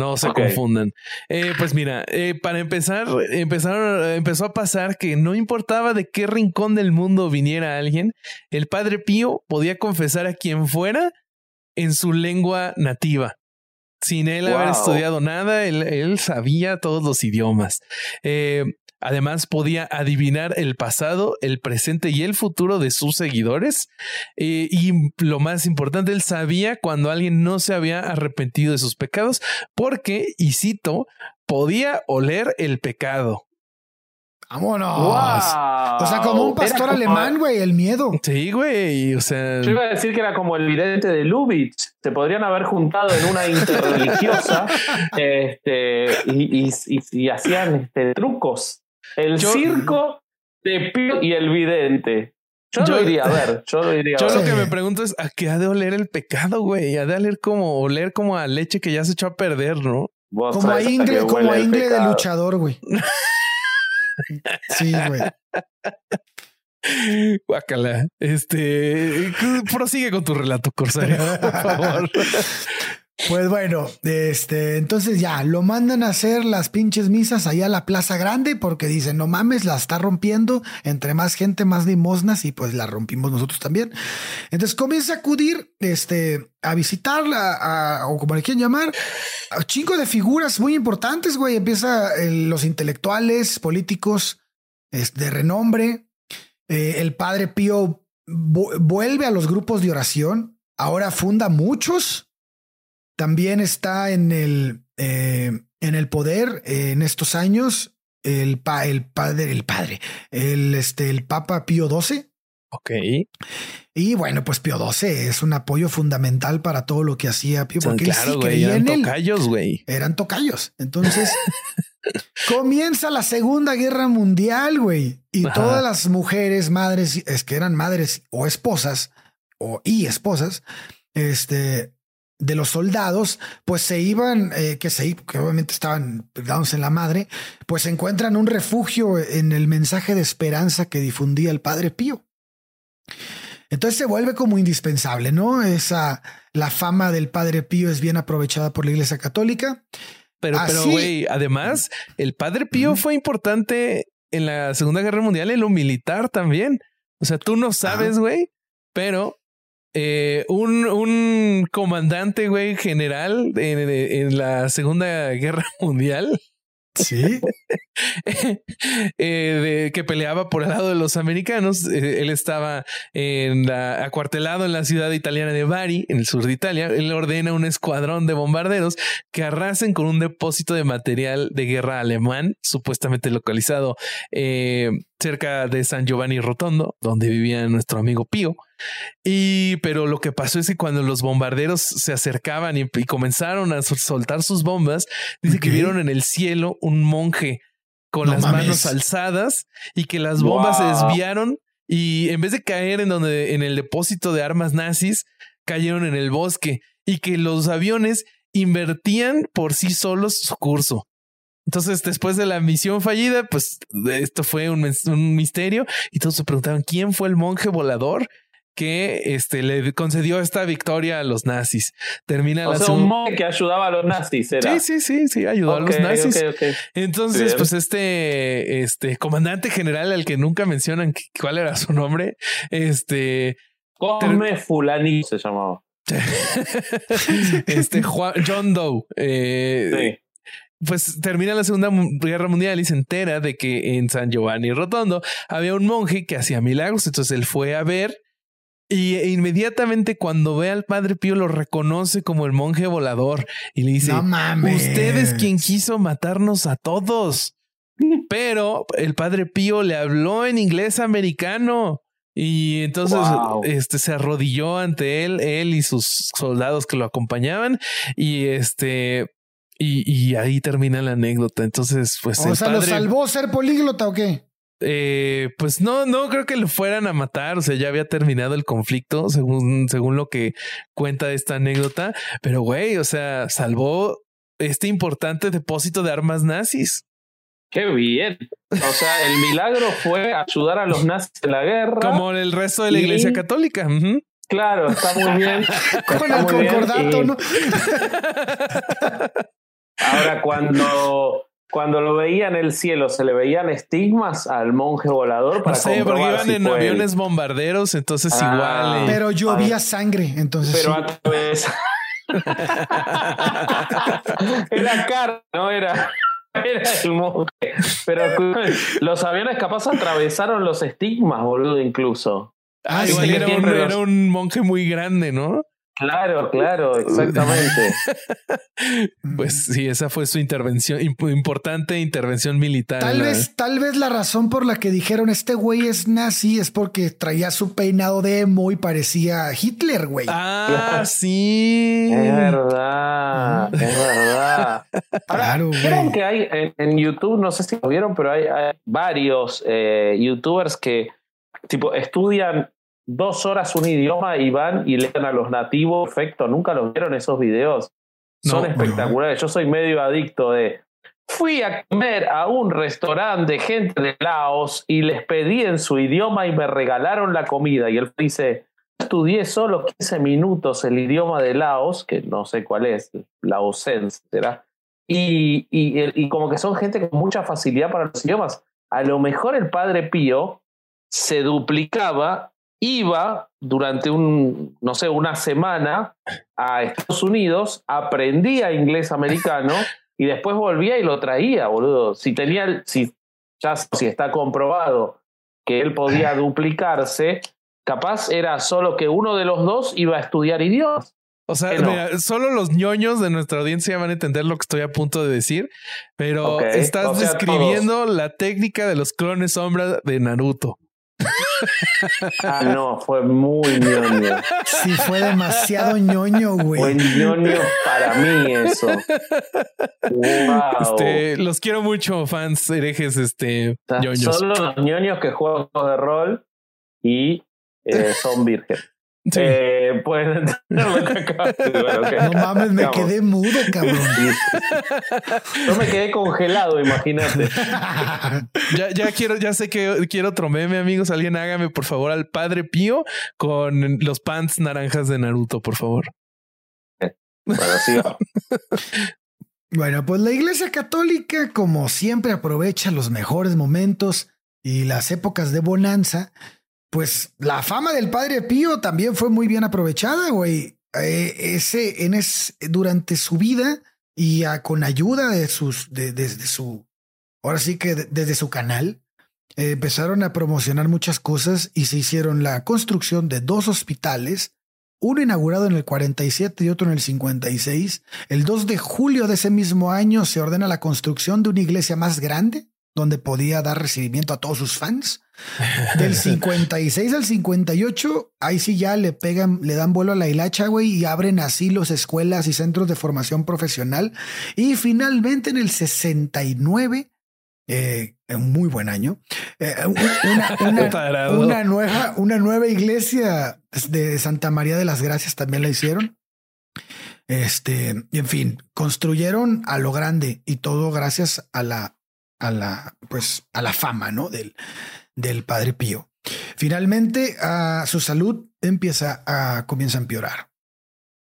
No se confundan. Eh, pues mira, eh, para empezar, empezaron, empezó a pasar que no importaba de qué rincón del mundo viniera alguien, el padre Pío podía confesar a quien fuera en su lengua nativa. Sin él haber estudiado nada, él, sabía todos los idiomas. Eh, Además, podía adivinar el pasado, el presente y el futuro de sus seguidores. Eh, y lo más importante, él sabía cuando alguien no se había arrepentido de sus pecados, porque, y cito, podía oler el pecado. Vámonos. O sea, como un pastor alemán, güey, el miedo. Sí, güey. O sea. Yo iba a decir que era como el vidente de Lubitsch. Se podrían haber juntado en una interreligiosa este, y, y, hacían este, trucos. El circo de Pío y el vidente. Yo, lo iría a ver, yo lo iría Yo lo que me pregunto es a qué ha de oler el pecado, güey. Ha de oler como oler como a leche que ya se echó a perder, ¿no? Como a ingle, como a ingle de luchador, güey. sí, güey. Guácala. Este prosigue con tu relato, Corsario, por favor. Pues bueno, este, entonces ya lo mandan a hacer las pinches misas allá a la Plaza Grande porque dicen, no mames, la está rompiendo. Entre más gente, más limosnas y pues la rompimos nosotros también. Entonces comienza a acudir este, a visitarla, o como le quieren llamar, a chingo de figuras muy importantes, güey. Empieza los intelectuales, políticos de renombre. Eh, el padre Pío vuelve a los grupos de oración. Ahora funda muchos también está en el, eh, en el poder eh, en estos años el, pa, el padre, el padre, el, este, el Papa Pío XII. Ok. Y bueno, pues Pío XII es un apoyo fundamental para todo lo que hacía Pío, porque claro, eran tocayos, güey. Eran tocayos. Entonces comienza la Segunda Guerra Mundial, güey. Y todas las mujeres, madres, es que eran madres o esposas, o y esposas, este, de los soldados, pues se iban, eh, que se que obviamente estaban pegados en la madre, pues encuentran un refugio en el mensaje de esperanza que difundía el padre Pío. Entonces se vuelve como indispensable, ¿no? Esa, la fama del padre Pío es bien aprovechada por la Iglesia Católica. Pero, pero, güey, además, el padre Pío fue importante en la Segunda Guerra Mundial en lo militar también. O sea, tú no sabes, güey, pero eh, un, un, comandante, güey, general en, la Segunda Guerra Mundial. Sí. eh, que peleaba por el lado de los americanos. Eh, él estaba en la, acuartelado en la ciudad italiana de Bari, en el sur de Italia. Él ordena un escuadrón de bombarderos que arrasen con un depósito de material de guerra alemán, supuestamente localizado cerca de San Giovanni Rotondo, donde vivía nuestro amigo Pío. Y pero lo que pasó es que cuando los bombarderos se acercaban y, comenzaron a soltar sus bombas, dice que vieron en el cielo un monje con las manos alzadas y que las bombas se desviaron y en vez de caer en donde en el depósito de armas nazis, cayeron en el bosque y que los aviones invertían por sí solos su curso. Entonces, después de la misión fallida, pues esto fue un, un, misterio y todos se preguntaban quién fue el monje volador que este, le concedió esta victoria a los nazis. Termina o la sea, un monje que ayudaba a los nazis. Era. Sí, sí, sí, sí, ayudó a los nazis. Entonces, pues este, este comandante general al que nunca mencionan cuál era su nombre, este. Come Fulani se llamaba. este John Doe. Eh, sí pues termina la Segunda Guerra Mundial y se entera de que en San Giovanni Rotondo había un monje que hacía milagros. Entonces él fue a ver y inmediatamente cuando ve al padre Pío lo reconoce como el monje volador y le dice, no mames. usted es quien quiso matarnos a todos. Pero el padre Pío le habló en inglés americano. Y entonces este se arrodilló ante él, él y sus soldados que lo acompañaban. Y este, y, ahí termina la anécdota. Entonces, pues. O sea, ¿lo salvó ser políglota o qué? Eh, pues no, no creo que lo fueran a matar. O sea, ya había terminado el conflicto, según, según lo que cuenta esta anécdota. Pero güey, o sea, salvó este importante depósito de armas nazis. Qué bien. O sea, el milagro fue ayudar a los nazis en la guerra. Como el resto de la iglesia católica. Claro, está muy bien. Con el concordato, ¿no? Ahora, cuando cuando lo veía en el cielo, ¿se le veían estigmas al monje volador? Para no sé, porque iban en aviones bombarderos, entonces ah. igual. Eh. Pero llovía sangre, entonces. Pero a tu vez. era cara, no era. Era el monje. Pero los aviones capaz atravesaron los estigmas, boludo, incluso. Ah, igual era un, era un monje muy grande, ¿no? Claro, claro, exactamente. pues sí, esa fue su intervención, importante intervención militar. Tal vez, tal vez la razón por la que dijeron este güey es nazi es porque traía su peinado de emo y parecía Hitler, güey. Ah, sí. Es verdad, es verdad. claro, güey. que hay en, YouTube, no sé si lo vieron, pero hay, varios eh, YouTubers que tipo estudian dos horas un idioma y van y leen a los nativos. Perfecto, nunca los vieron esos videos. Son espectaculares. Yo soy medio adicto de. Fui a comer a un restaurante de gente de Laos y les pedí en su idioma y me regalaron la comida. Y él dice: estudié solo 15 minutos el idioma de Laos, que no sé cuál es, laosense, ¿será? Y, y, y, como que son gente con mucha facilidad para los idiomas. A lo mejor el padre Pío se duplicaba, iba durante un, no sé, una semana a Estados Unidos, aprendía inglés americano y después volvía y lo traía, boludo. Si tenía, si ya si está comprobado que él podía duplicarse, capaz era solo que uno de los dos iba a estudiar idiomas. O sea, solo los ñoños de nuestra audiencia van a entender lo que estoy a punto de decir, pero estás describiendo la técnica de los clones sombra de Naruto. Ah, no, fue muy ñoño. Sí, fue demasiado ñoño, güey. Fue ñoño para mí eso. Este, los quiero mucho, fans herejes, este, ñoños. Son los ñoños que juegan de rol y eh, son virgen. Eh, pues no mames, me quedé mudo, cabrón. No me quedé congelado, imagínate. ya, ya quiero, ya sé que quiero otro meme, amigos. Alguien hágame por favor al padre Pío con los pants naranjas de Naruto, por favor. Bueno, sí. bueno, pues la Iglesia Católica, como siempre, aprovecha los mejores momentos y las épocas de bonanza pues la fama del Padre Pío también fue muy bien aprovechada, güey. Eh, ese, en es, durante su vida y con ayuda de sus, de, desde su, ahora sí que desde su canal, empezaron a promocionar muchas cosas y se hicieron la construcción de dos hospitales, uno inaugurado en el 47 y otro en el 56. El 2 de julio de ese mismo año se ordena la construcción de una iglesia más grande, donde podía dar recibimiento a todos sus fans. Del 56 al 58, ahí sí ya le pegan, le dan vuelo a la hilacha, güey, y abren asilos, escuelas y centros de formación profesional. Y finalmente en el 69, eh, un muy buen año, eh, una, nueva, una nueva iglesia de Santa María de las Gracias también la hicieron. Este, en fin, construyeron a lo grande y todo gracias a la, a la, pues, a la fama, ¿no? Del, del Padre Pío. Finalmente, a su salud empieza a comienza a empeorar.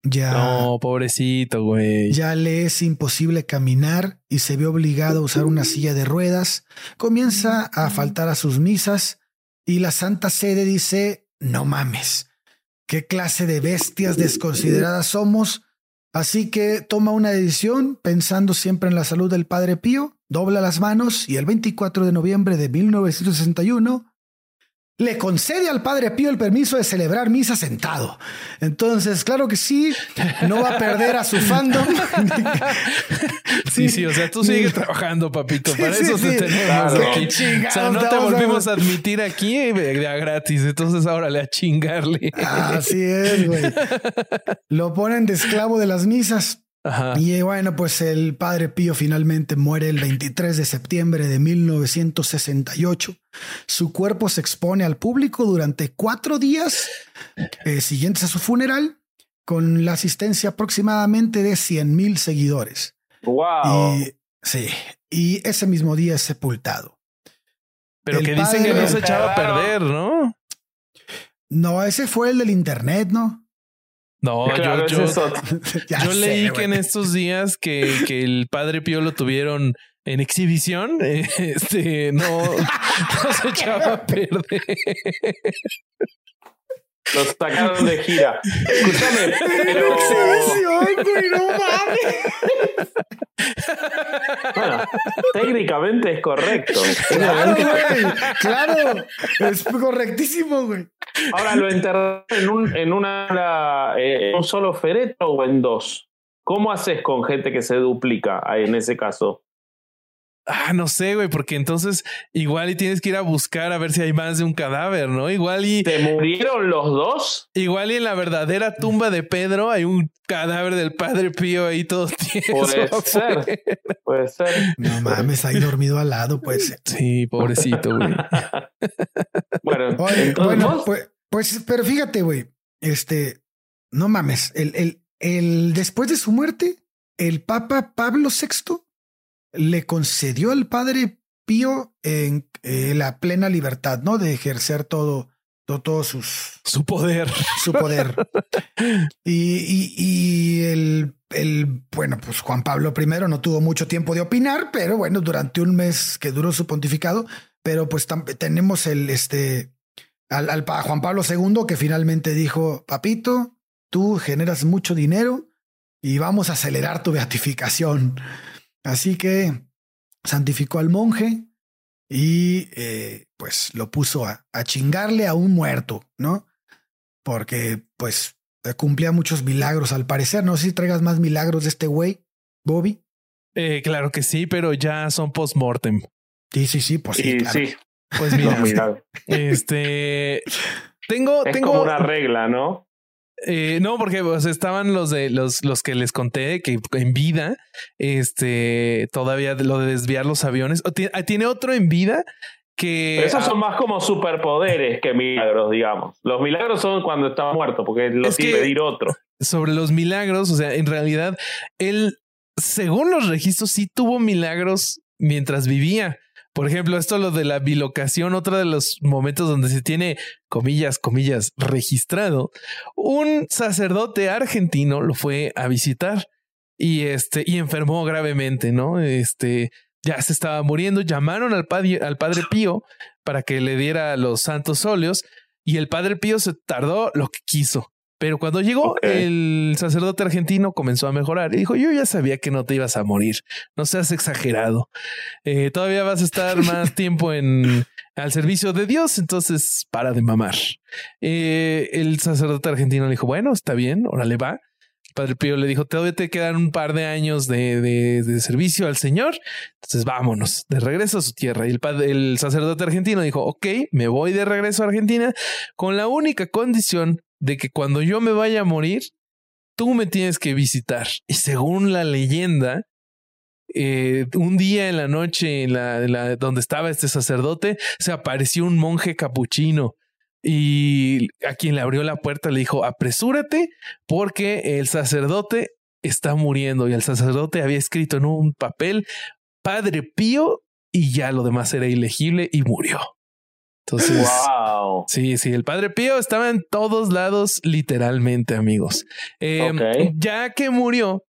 Ya, no, pobrecito, güey. Ya le es imposible caminar y se ve obligado a usar una silla de ruedas. Comienza a faltar a sus misas y la Santa Sede dice, no mames, qué clase de bestias desconsideradas somos. Así que toma una decisión pensando siempre en la salud del Padre Pío dobla las manos y el 24 de noviembre de 1961 le concede al Padre Pío el permiso de celebrar misa sentado. Entonces, claro que sí, no va a perder a su fandom. Sí, sí, o sea, tú sigues trabajando, papito. Para eso te tenemos aquí. O sea, no te volvimos a admitir aquí de gratis. Entonces, ahora le a chingarle. Así es, güey. Lo ponen de esclavo de las misas. Y bueno, pues el padre Pío finalmente muere el 23 de septiembre de 1968. Su cuerpo se expone al público durante cuatro días eh, siguientes a su funeral, con la asistencia aproximadamente de 100 mil seguidores. Wow. Y, sí, y ese mismo día es sepultado. Pero que dicen que no se echaba a perder, ¿no? No, ese fue el del internet, ¿no? No, yo, yo, leí que en estos días que, que, el padre Pío lo tuvieron en exhibición, este no, no se echaba a perder. Los sacaron de gira. Escúchame, pero. güey, no mames. Bueno, técnicamente es correcto. Claro, güey. Claro. Es correctísimo, güey. Ahora lo enterraron en un, en una eh, en un solo féretro o en dos. ¿Cómo haces con gente que se duplica en ese caso? Ah, no sé, güey, porque entonces igual y tienes que ir a buscar a ver si hay más de un cadáver, ¿no? Igual y. ¿Te murieron los dos? Igual y en la verdadera tumba de Pedro hay un cadáver del padre Pío ahí todo tieso. Puede ser. Puede ser. No mames, ahí dormido al lado, pues. Sí, pobrecito, güey. bueno, bueno pues, pues, pero fíjate, güey. Este, no mames, el, el, el, después de su muerte, el Papa Pablo VI le concedió al padre Pío en eh, la plena libertad, ¿no? De ejercer todo, todos sus... Su poder. Su poder. y, y, el, el, bueno, pues Juan Pablo I no tuvo mucho tiempo de opinar, pero bueno, durante un mes que duró su pontificado, pero pues tenemos el, este, al, al Juan Pablo II que finalmente dijo, papito, tú generas mucho dinero y vamos a acelerar tu beatificación. Así que santificó al monje y eh, pues lo puso a, chingarle a un muerto, ¿no? Porque pues cumplía muchos milagros al parecer. No sé si traigas más milagros de este güey, Bobby. Eh, claro que sí, pero ya son post-mortem. Sí, sí, sí, pues sí. sí. Pues mira, este tengo, es tengo como una regla, ¿no? Eh, no, porque estaban los de los, los que les conté que en vida, este, todavía lo de desviar los aviones. Ah, tiene otro en vida que. esos son más como superpoderes que milagros, digamos. Los milagros son cuando está muerto, porque lo tiene que pedir otro. Sobre los milagros, o sea, en realidad, él, según los registros, sí tuvo milagros mientras vivía. Por ejemplo, esto lo de la bilocación, otro de los momentos donde se tiene, comillas, comillas, registrado, un sacerdote argentino lo fue a visitar y este, y enfermó gravemente, ¿no? Este, ya se estaba muriendo, llamaron al padre, al padre Pío para que le diera los santos óleos y el padre Pío se tardó lo que quiso. Pero cuando llegó, el sacerdote argentino comenzó a mejorar y dijo, yo ya sabía que no te ibas a morir, no seas exagerado, eh, todavía vas a estar más tiempo en al servicio de Dios, entonces para de mamar. Eh, el sacerdote argentino le dijo, bueno, está bien, órale va. Padre Pío le dijo, todavía te quedan un par de años de, de, servicio al Señor, entonces vámonos, de regreso a su tierra. Y el, padre, el sacerdote argentino dijo, ok, me voy de regreso a Argentina con la única condición de que cuando yo me vaya a morir, tú me tienes que visitar. Y según la leyenda, eh, un día en la noche en la, donde estaba este sacerdote, se apareció un monje capuchino y a quien le abrió la puerta le dijo, apresúrate porque el sacerdote está muriendo y el sacerdote había escrito en un papel Padre Pío y ya lo demás era ilegible y murió. Entonces, sí, sí, el Padre Pío estaba en todos lados, literalmente, amigos. Em, ya que murió,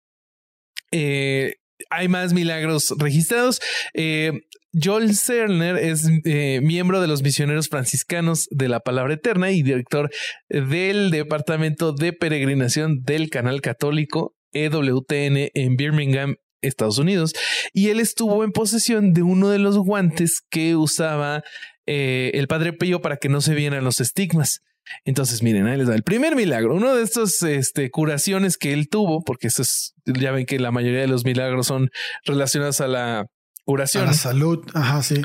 eh, hay más milagros registrados. Eh, Joel Cerner es eh, miembro de los misioneros franciscanos de la Palabra Eterna y director del Departamento de Peregrinación del Canal Católico EWTN en Birmingham, Estados Unidos. Y él estuvo en posesión de uno de los guantes que usaba eh, el Padre Pío para que no se vieran los estigmas. Entonces, miren, ahí les da el primer milagro. Uno de estos este, curaciones que él tuvo, porque eso es, ya ven que la mayoría de los milagros son relacionados a la curación. A la salud. Ajá, sí.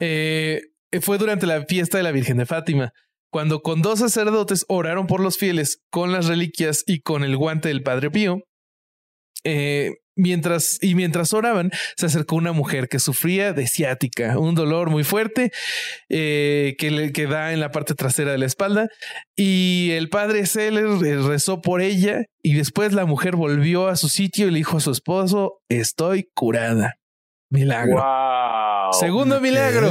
Eh, fue durante la fiesta de la Virgen de Fátima, cuando con dos sacerdotes oraron por los fieles con las reliquias y con el guante del Padre Pío. Eh, Mientras, y mientras oraban, se acercó una mujer que sufría de ciática, un dolor muy fuerte eh, que, le, que da en la parte trasera de la espalda. Y el padre Seller eh, rezó por ella y después la mujer volvió a su sitio y le dijo a su esposo, estoy curada. Milagro. Segundo milagro.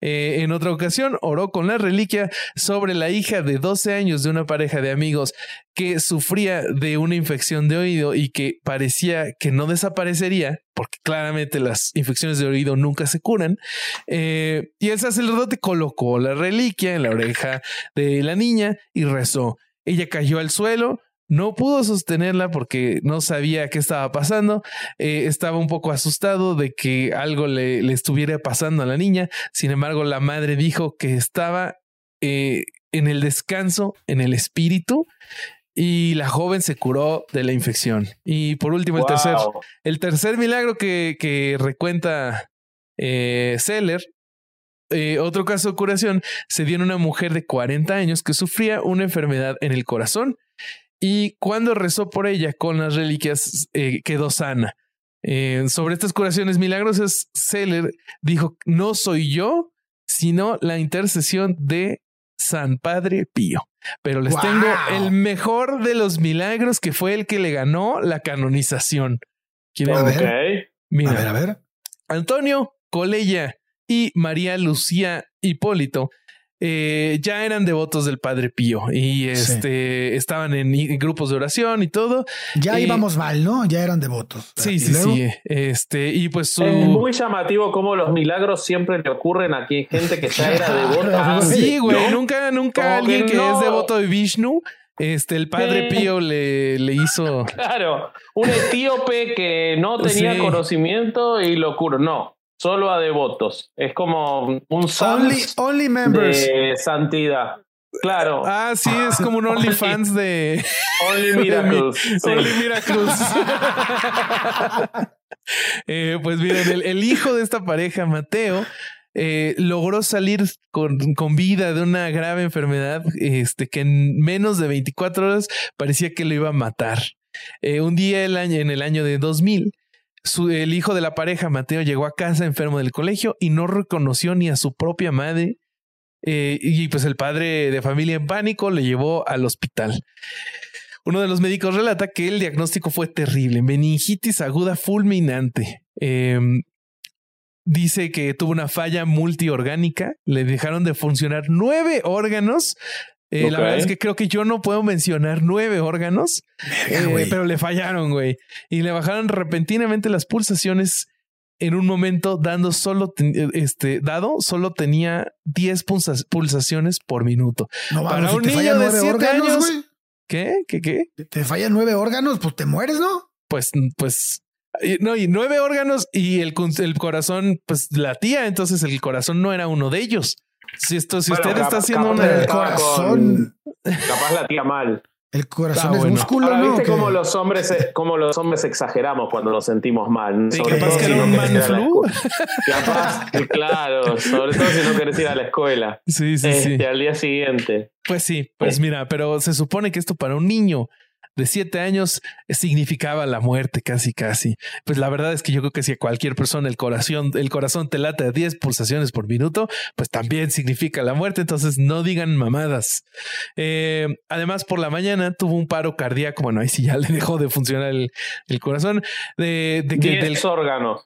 Eh, en otra ocasión, oró con la reliquia sobre la hija de 12 años de una pareja de amigos que sufría de una infección de oído y que parecía que no desaparecería, porque claramente las infecciones de oído nunca se curan. Eh, y el sacerdote colocó la reliquia en la oreja de la niña y rezó. Ella cayó al suelo, no pudo sostenerla porque no sabía qué estaba pasando. Eh, estaba un poco asustado de que algo le, estuviera pasando a la niña. Sin embargo, la madre dijo que estaba eh, en el descanso, en el espíritu. Y la joven se curó de la infección. Y por último, el tercer, el tercer milagro que, que recuenta eh, Seller otro caso de curación se dio en una mujer de 40 años que sufría una enfermedad en el corazón y cuando rezó por ella con las reliquias eh, quedó sana. Eh, sobre estas curaciones milagrosas, Seller dijo, no soy yo, sino la intercesión de San Padre Pío. Pero les tengo el mejor de los milagros que fue el que le ganó la canonización. A ver, Mira, a ver, a ver. Antonio Colella y María Lucía Hipólito eh, ya eran devotos del Padre Pío y este estaban en, grupos de oración y todo. Ya íbamos mal, ¿no? Ya eran devotos. Sí, sí, sí. Este, y pues Es muy llamativo cómo los milagros siempre le ocurren aquí gente que ya era devota. Sí, güey. Nunca, nunca alguien que, es devoto de Vishnu este, el padre Pío le, le, hizo. Claro, un etíope que no tenía conocimiento y lo curó. No, solo a devotos. Es como un only, only members. de santidad. Claro. Ah, sí, es como un OnlyFans de. Only Miracles. Only Miracles. eh, pues miren, el, el, hijo de esta pareja, Mateo, eh, logró salir con, con, vida de una grave enfermedad este, que en menos de 24 horas parecía que lo iba a matar. Eh, un día el año, en el año de 2000 el hijo de la pareja, Mateo, llegó a casa enfermo del colegio y no reconoció ni a su propia madre. Eh, y pues el padre de familia en pánico le llevó al hospital. Uno de los médicos relata que el diagnóstico fue terrible, meningitis aguda fulminante. Em, dice que tuvo una falla multiorgánica, le dejaron de funcionar nueve órganos, eh, la verdad es que creo que yo no puedo mencionar nueve órganos, eh, pero le fallaron, güey. Y le bajaron repentinamente las pulsaciones en un momento, dando solo, este, dado, solo tenía 10 pulsaciones por minuto. No, Para un niño de 7 años. ¿Qué? ¿Qué? ¿Qué? Te fallan nueve órganos, pues te mueres, ¿no? Pues, pues, no, y nueve órganos y el, el corazón, pues latía, entonces el corazón no era uno de ellos. Si esto, si usted está haciendo un corazón, capaz la tía mal. El corazón es músculo, ¿no? ¿Viste cómo los hombres, cómo los hombres exageramos cuando nos sentimos mal? Sí, capaz que era un man flu. Capaz, claro, sobre todo si no querés ir a la escuela. Sí, sí, sí. Este, al día siguiente. Pues sí, pues mira, pero se supone que esto para un niño de siete años significaba la muerte casi casi. Pues la verdad es que yo creo que si a cualquier persona el corazón, el corazón te late a 10 pulsaciones por minuto, pues también significa la muerte. Entonces no digan mamadas. Eh, además, por la mañana tuvo un paro cardíaco. Bueno, ahí sí ya le dejó de funcionar el, corazón. De, de que del órgano.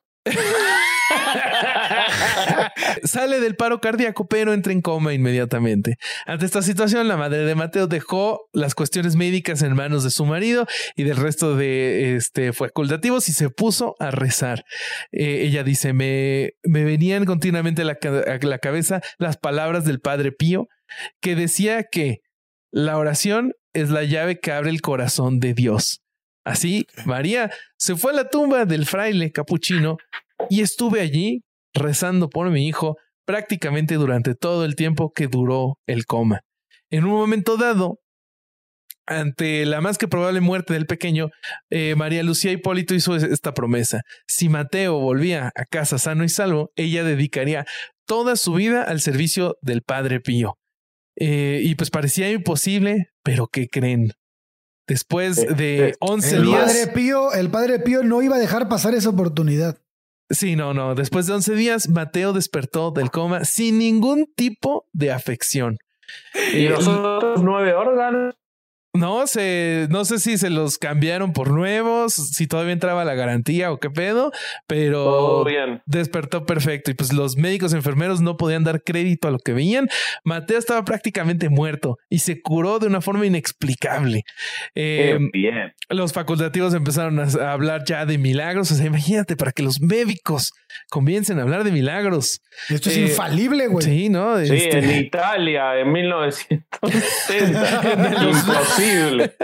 Sale del paro cardíaco, pero entra en coma inmediatamente. Ante esta situación, la madre de Mateo dejó las cuestiones médicas en manos de su marido y del resto de este, facultativos y se puso a rezar. Eh, ella dice, me, me venían continuamente la, a la cabeza las palabras del Padre Pío, que decía que la oración es la llave que abre el corazón de Dios. Así, María se fue a la tumba del fraile capuchino y estuve allí rezando por mi hijo prácticamente durante todo el tiempo que duró el coma. En un momento dado, ante la más que probable muerte del pequeño, eh, María Lucía Hipólito hizo esta promesa. Si Mateo volvía a casa sano y salvo, ella dedicaría toda su vida al servicio del Padre Pío. Eh, y pues parecía imposible, pero ¿qué creen? Después eh, de 11 el días... Padre Pío, el Padre Pío no iba a dejar pasar esa oportunidad. Sí, no, no. Después de 11 días, Mateo despertó del coma sin ningún tipo de afección. ¿Y los otros nueve órganos? No sé, no sé si se los cambiaron por nuevos, si todavía entraba la garantía o qué pedo, pero despertó perfecto. Y pues los médicos enfermeros no podían dar crédito a lo que veían. Mateo estaba prácticamente muerto y se curó de una forma inexplicable. Eh, bien. Los facultativos empezaron a hablar ya de milagros. O sea, imagínate para que los médicos comiencen a hablar de milagros. Esto es eh, infalible, güey. Sí, ¿no? Sí, este en Italia, en 1970. imposible.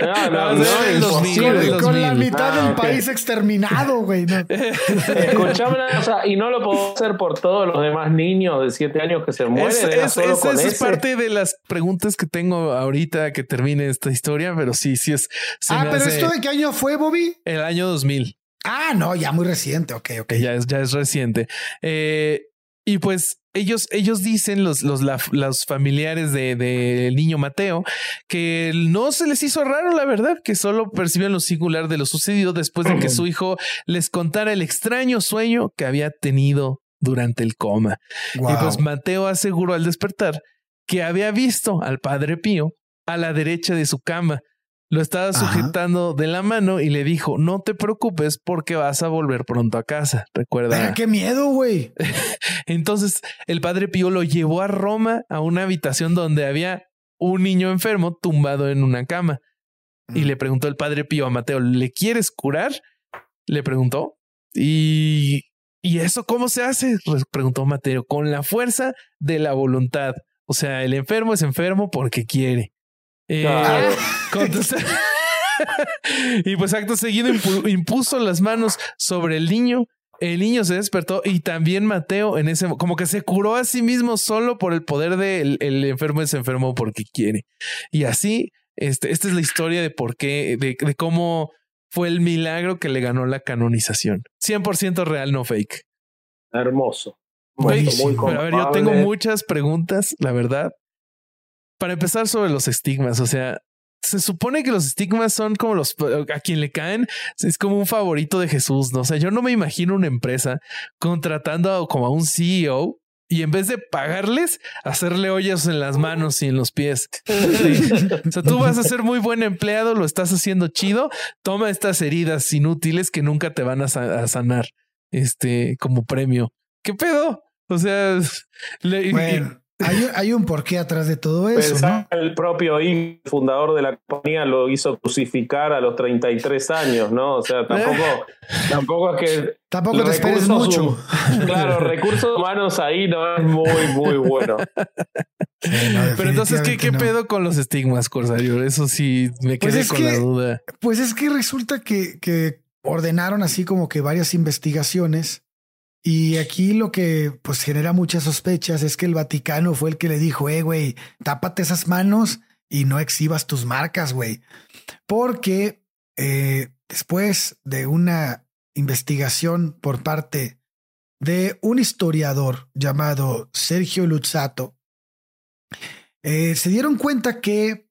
No, no, no, imposible. Con, la mitad del ah, país exterminado, güey. No. Escuchame una cosa, y no lo puedo hacer por todos los demás niños de siete años que se mueren. Es, es, esa es parte de las preguntas que tengo ahorita que termine esta historia, pero sí, sí es. Ah, pero esto de qué año fue, Bobby? El año 2000. Ah, no, ya muy reciente. Ok, ok. Ya es, ya es reciente. Eh, y pues ellos, ellos dicen, los, los, los familiares del de, niño Mateo, que no se les hizo raro, la verdad, que solo percibían lo singular de lo sucedido después de que su hijo les contara el extraño sueño que había tenido durante el coma. Y pues Mateo aseguró al despertar que había visto al padre Pío a la derecha de su cama lo estaba sujetando de la mano y le dijo, no te preocupes porque vas a volver pronto a casa. Recuerda. qué miedo, güey. Entonces el padre Pío lo llevó a Roma a una habitación donde había un niño enfermo tumbado en una cama. Y mm. le preguntó el padre Pío a Mateo, ¿le quieres curar? Le preguntó. Y, ¿y eso cómo se hace? Preguntó Mateo, con la fuerza de la voluntad. O sea, el enfermo es enfermo porque quiere. Eh, y pues acto seguido impuso las manos sobre el niño. El niño se despertó y también Mateo en ese como que se curó a sí mismo solo por el poder del de el enfermo es enfermo porque quiere. Y así, este, esta es la historia de por qué, de, de cómo fue el milagro que le ganó la canonización. 100% real, no fake. Hermoso. Muy, a ver, yo tengo muchas preguntas, la verdad. Para empezar sobre los estigmas, o sea, se supone que los estigmas son como los a quien le caen, es como un favorito de Jesús, ¿no? O sea, yo no me imagino una empresa contratando como a un CEO y en vez de pagarles, hacerle hoyos en las manos y en los pies. O sea, tú vas a ser muy buen empleado, lo estás haciendo chido, toma estas heridas inútiles que nunca te van a, sanar, este, como premio. ¿Qué pedo? O sea, le, hay, hay, un porqué atrás de todo eso. ¿no? El propio hijo, fundador de la compañía, lo hizo crucificar a los 33 años, ¿no? O sea, tampoco, tampoco es que. Tampoco te esperes mucho. claro, recursos humanos ahí no es muy, muy bueno. Pero entonces, ¿qué, qué pedo con los estigmas, Corsario? Eso sí me pues quedé con la duda. Pues es que resulta que, que ordenaron así como que varias investigaciones y aquí lo que pues genera muchas sospechas es que el Vaticano fue el que le dijo, eh, güey, tápate esas manos y no exhibas tus marcas, güey. Porque eh, después de una investigación por parte de un historiador llamado Sergio Luzzato, eh, se dieron cuenta que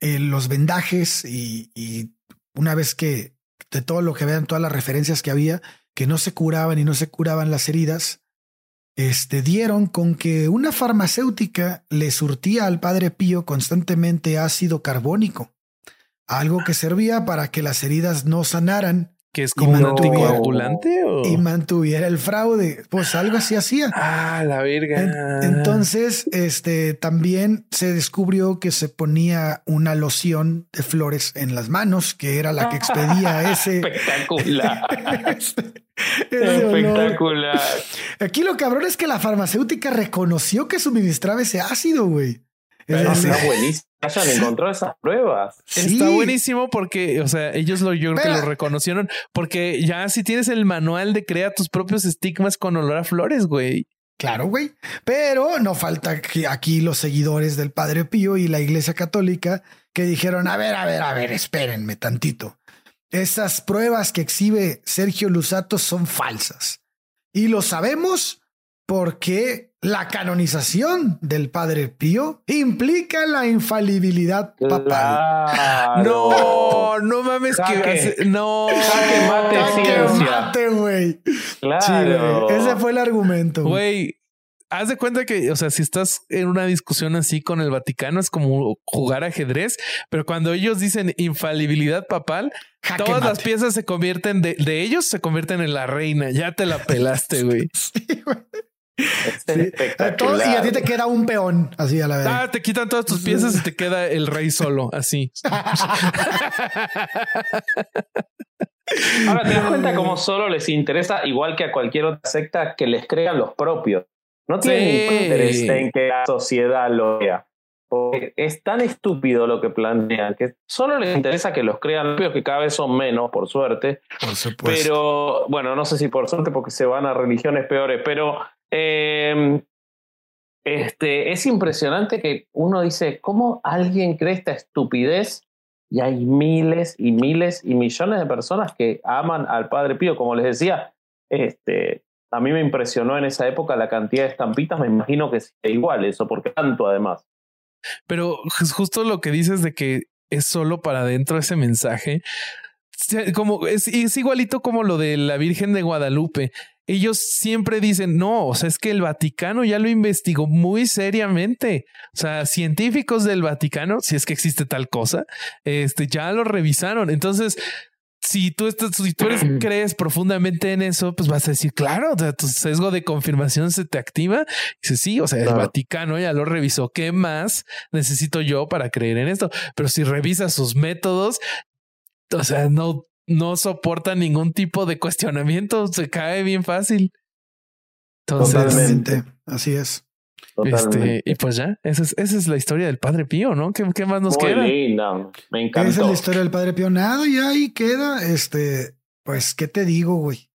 eh, los vendajes y, y, una vez que de todo lo que vean, todas las referencias que había, que no se curaban y no se curaban las heridas, este, dieron con que una farmacéutica le surtía al padre Pío constantemente ácido carbónico, algo que servía para que las heridas no sanaran que es como un anticoagulante o... y mantuviera el fraude. Pues algo así hacía. Ah, la verga. entonces, este también se descubrió que se ponía una loción de flores en las manos, que era la que expedía ese. Espectacular. Espectacular. Aquí lo cabrón es que la farmacéutica reconoció que suministraba ese ácido, güey. Está buenísimo. Hayan encontrado esas pruebas. Está buenísimo porque, o sea, ellos lo, yo creo que lo reconocieron porque ya si tienes el manual de crea tus propios estigmas con olor a flores, güey. Claro, güey. Pero no falta que aquí los seguidores del Padre Pío y la Iglesia Católica que dijeron, a ver, a ver, a ver, espérenme tantito. Esas pruebas que exhibe Sergio Lusato son falsas. Y lo sabemos porque la canonización del Padre Pío implica la infalibilidad papal. No, no mames que no. Jaque mate ciencia. mate, güey. Claro. ese fue el argumento. Güey, haz de cuenta que, o sea, si estás en una discusión así con el Vaticano es como jugar ajedrez, pero cuando ellos dicen infalibilidad papal, todas las piezas se convierten de, de ellos se convierten en la reina. Ya te la pelaste, güey. sí, güey. y a ti te queda un peón, así a la vez. Ah, te quitan todas tus piezas y te queda el rey solo, así. Ahora te das cuenta cómo solo les interesa, igual que a cualquier otra secta, que les crean los propios. No tienen interés en que la sociedad lo vea. Porque es tan estúpido lo que plantean que solo les interesa que los crean que cada vez son menos, por suerte. Por supuesto. Pero, bueno, no sé si por suerte, porque se van a religiones peores, pero eh, este, es impresionante que uno dice, ¿cómo alguien cree esta estupidez? Y hay miles y miles y millones de personas que aman al Padre Pío. Como les decía, este, a mí me impresionó en esa época la cantidad de estampitas. Me imagino que es igual eso, porque tanto además. Pero justo lo que dices de que es solo para adentro ese mensaje, como es, es, igualito como lo de la Virgen de Guadalupe, ellos siempre dicen, no, o sea, es que el Vaticano ya lo investigó muy seriamente. O sea, científicos del Vaticano, si es que existe tal cosa, este, ya lo revisaron. Entonces, si tú estás, si tú eres, crees profundamente en eso, pues vas a decir, claro, o sea, tu sesgo de confirmación se te activa. Y dices, sí, o sea, el Vaticano ya lo revisó. ¿Qué más necesito yo para creer en esto? Pero si revisas sus métodos, o sea, no, no soporta ningún tipo de cuestionamiento, se cae bien fácil. Totalmente, así es. Este, y pues ya, esa es, esa es la historia del Padre Pío, ¿no? ¿Qué, qué más nos Muy queda? linda, me encanta. Esa es la historia del Padre Pío. Nada, y ahí queda. Este, pues, ¿qué te digo, güey?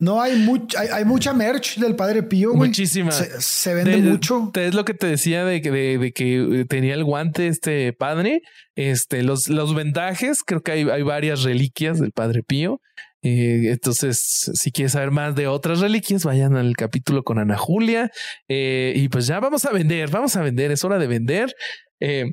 No hay mucha, hay, hay, mucha merch del Padre Pío, güey. Muchísima. Se, se vende de, mucho. Es lo que te decía de, de, de, que tenía el guante este padre. Este, los, los vendajes, creo que hay, hay varias reliquias del Padre Pío. Eh, entonces, si quieres saber más de otras reliquias, vayan al capítulo con Ana Julia. Eh, y pues ya vamos a vender, vamos a vender, es hora de vender. Eh,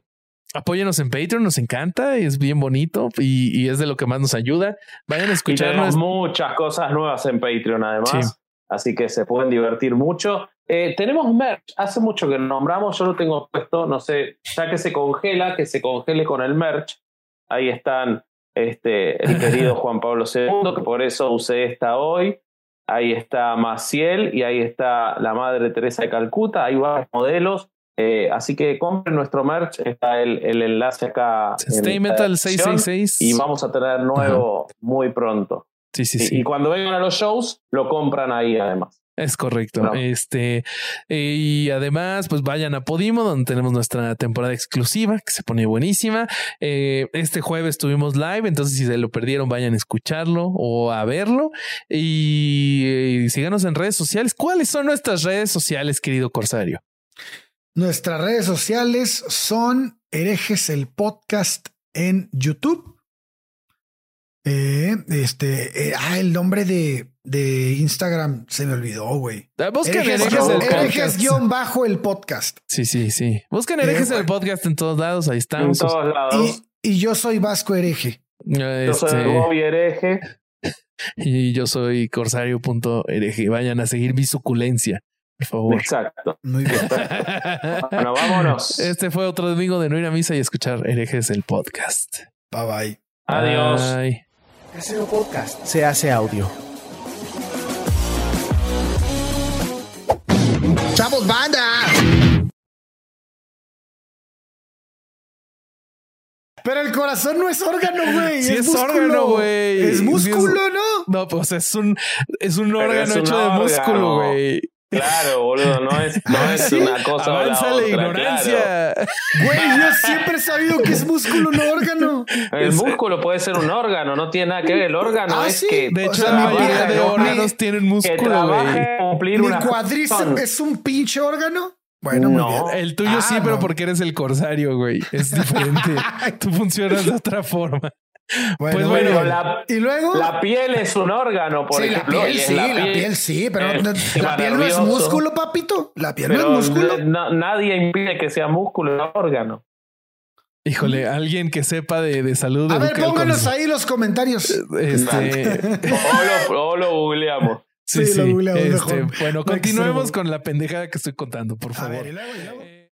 apóyenos en Patreon, nos encanta, es bien bonito y, y, es de lo que más nos ayuda. Vayan a escucharnos. tenemos muchas cosas nuevas en Patreon además, sí. así que se pueden divertir mucho. Eh, tenemos merch, hace mucho que nombramos, yo lo tengo puesto, no sé, ya que se congela, que se congele con el merch. Ahí están este, el querido Juan Pablo II, que por eso usé esta hoy. Ahí está Maciel y ahí está la Madre Teresa de Calcuta. Hay varios modelos. Eh, así que compren nuestro merch. Está el, el enlace acá. Stay Metal 666. Y vamos a tener nuevo muy pronto. Sí, sí, y, sí. y cuando vengan a los shows, lo compran ahí además. Es correcto. No. Este, eh, y además, pues vayan a Podimo, donde tenemos nuestra temporada exclusiva, que se pone buenísima. Eh, este jueves tuvimos live, entonces si se lo perdieron, vayan a escucharlo o a verlo. Y, y síganos en redes sociales. ¿Cuáles son nuestras redes sociales, querido Corsario? Nuestras redes sociales son herejes el podcast en YouTube. Eh, este, eh, ah, el nombre de, de Instagram se me olvidó, güey. Busquen herejes, herejes, el herejes guion bajo el podcast. Sí, sí, sí. Busquen herejes eh, el podcast en todos lados, ahí estamos. En todos lados. Y, y yo soy Vasco Hereje. Este... Yo soy Bobby Hereje. Y yo soy corsario.hereje. Vayan a seguir mi suculencia. Por favor. Exacto. Muy bien. bueno, vámonos. Este fue otro domingo de no ir a misa y escuchar herejes el podcast. Bye bye. Adiós. Bye. Casero Podcast se hace audio. ¡Chavos, banda! Pero el corazón no es órgano, güey. Sí es, es órgano, güey. Es músculo, ¿no? No, pues es un, es un órgano es un hecho órgano. de músculo, güey. Claro, boludo, no es, no es ¿Sí? una cosa Avanza o la, la ignorancia. Claro. Güey, yo siempre he sabido que es músculo, no órgano. El músculo puede ser un órgano, no tiene nada que ver. El órgano ah, es ¿sí? que. De hecho, o sea, la mayoría de órganos mi, tienen músculo, güey. ¿Mi cuádriceps es un pinche órgano? Bueno, no. muy bien. El tuyo ah, sí, pero porque eres el corsario, güey. Es diferente. Tú funcionas de otra forma. Bueno, pues bueno, la, y luego la piel es un órgano, por sí, ejemplo. La piel, sí, la piel, la piel sí, pero la piel no es músculo, papito. La piel pero no es músculo. No, nadie impide que sea músculo, es órgano. Híjole, alguien que sepa de, de salud. A ver, pónganos ahí los comentarios. Este... o, lo, o, lo, googleamos. Sí, sí, sí. Lo googleamos este, bueno, continuemos con la pendejada que estoy contando, por favor. A ver, y luego, y luego.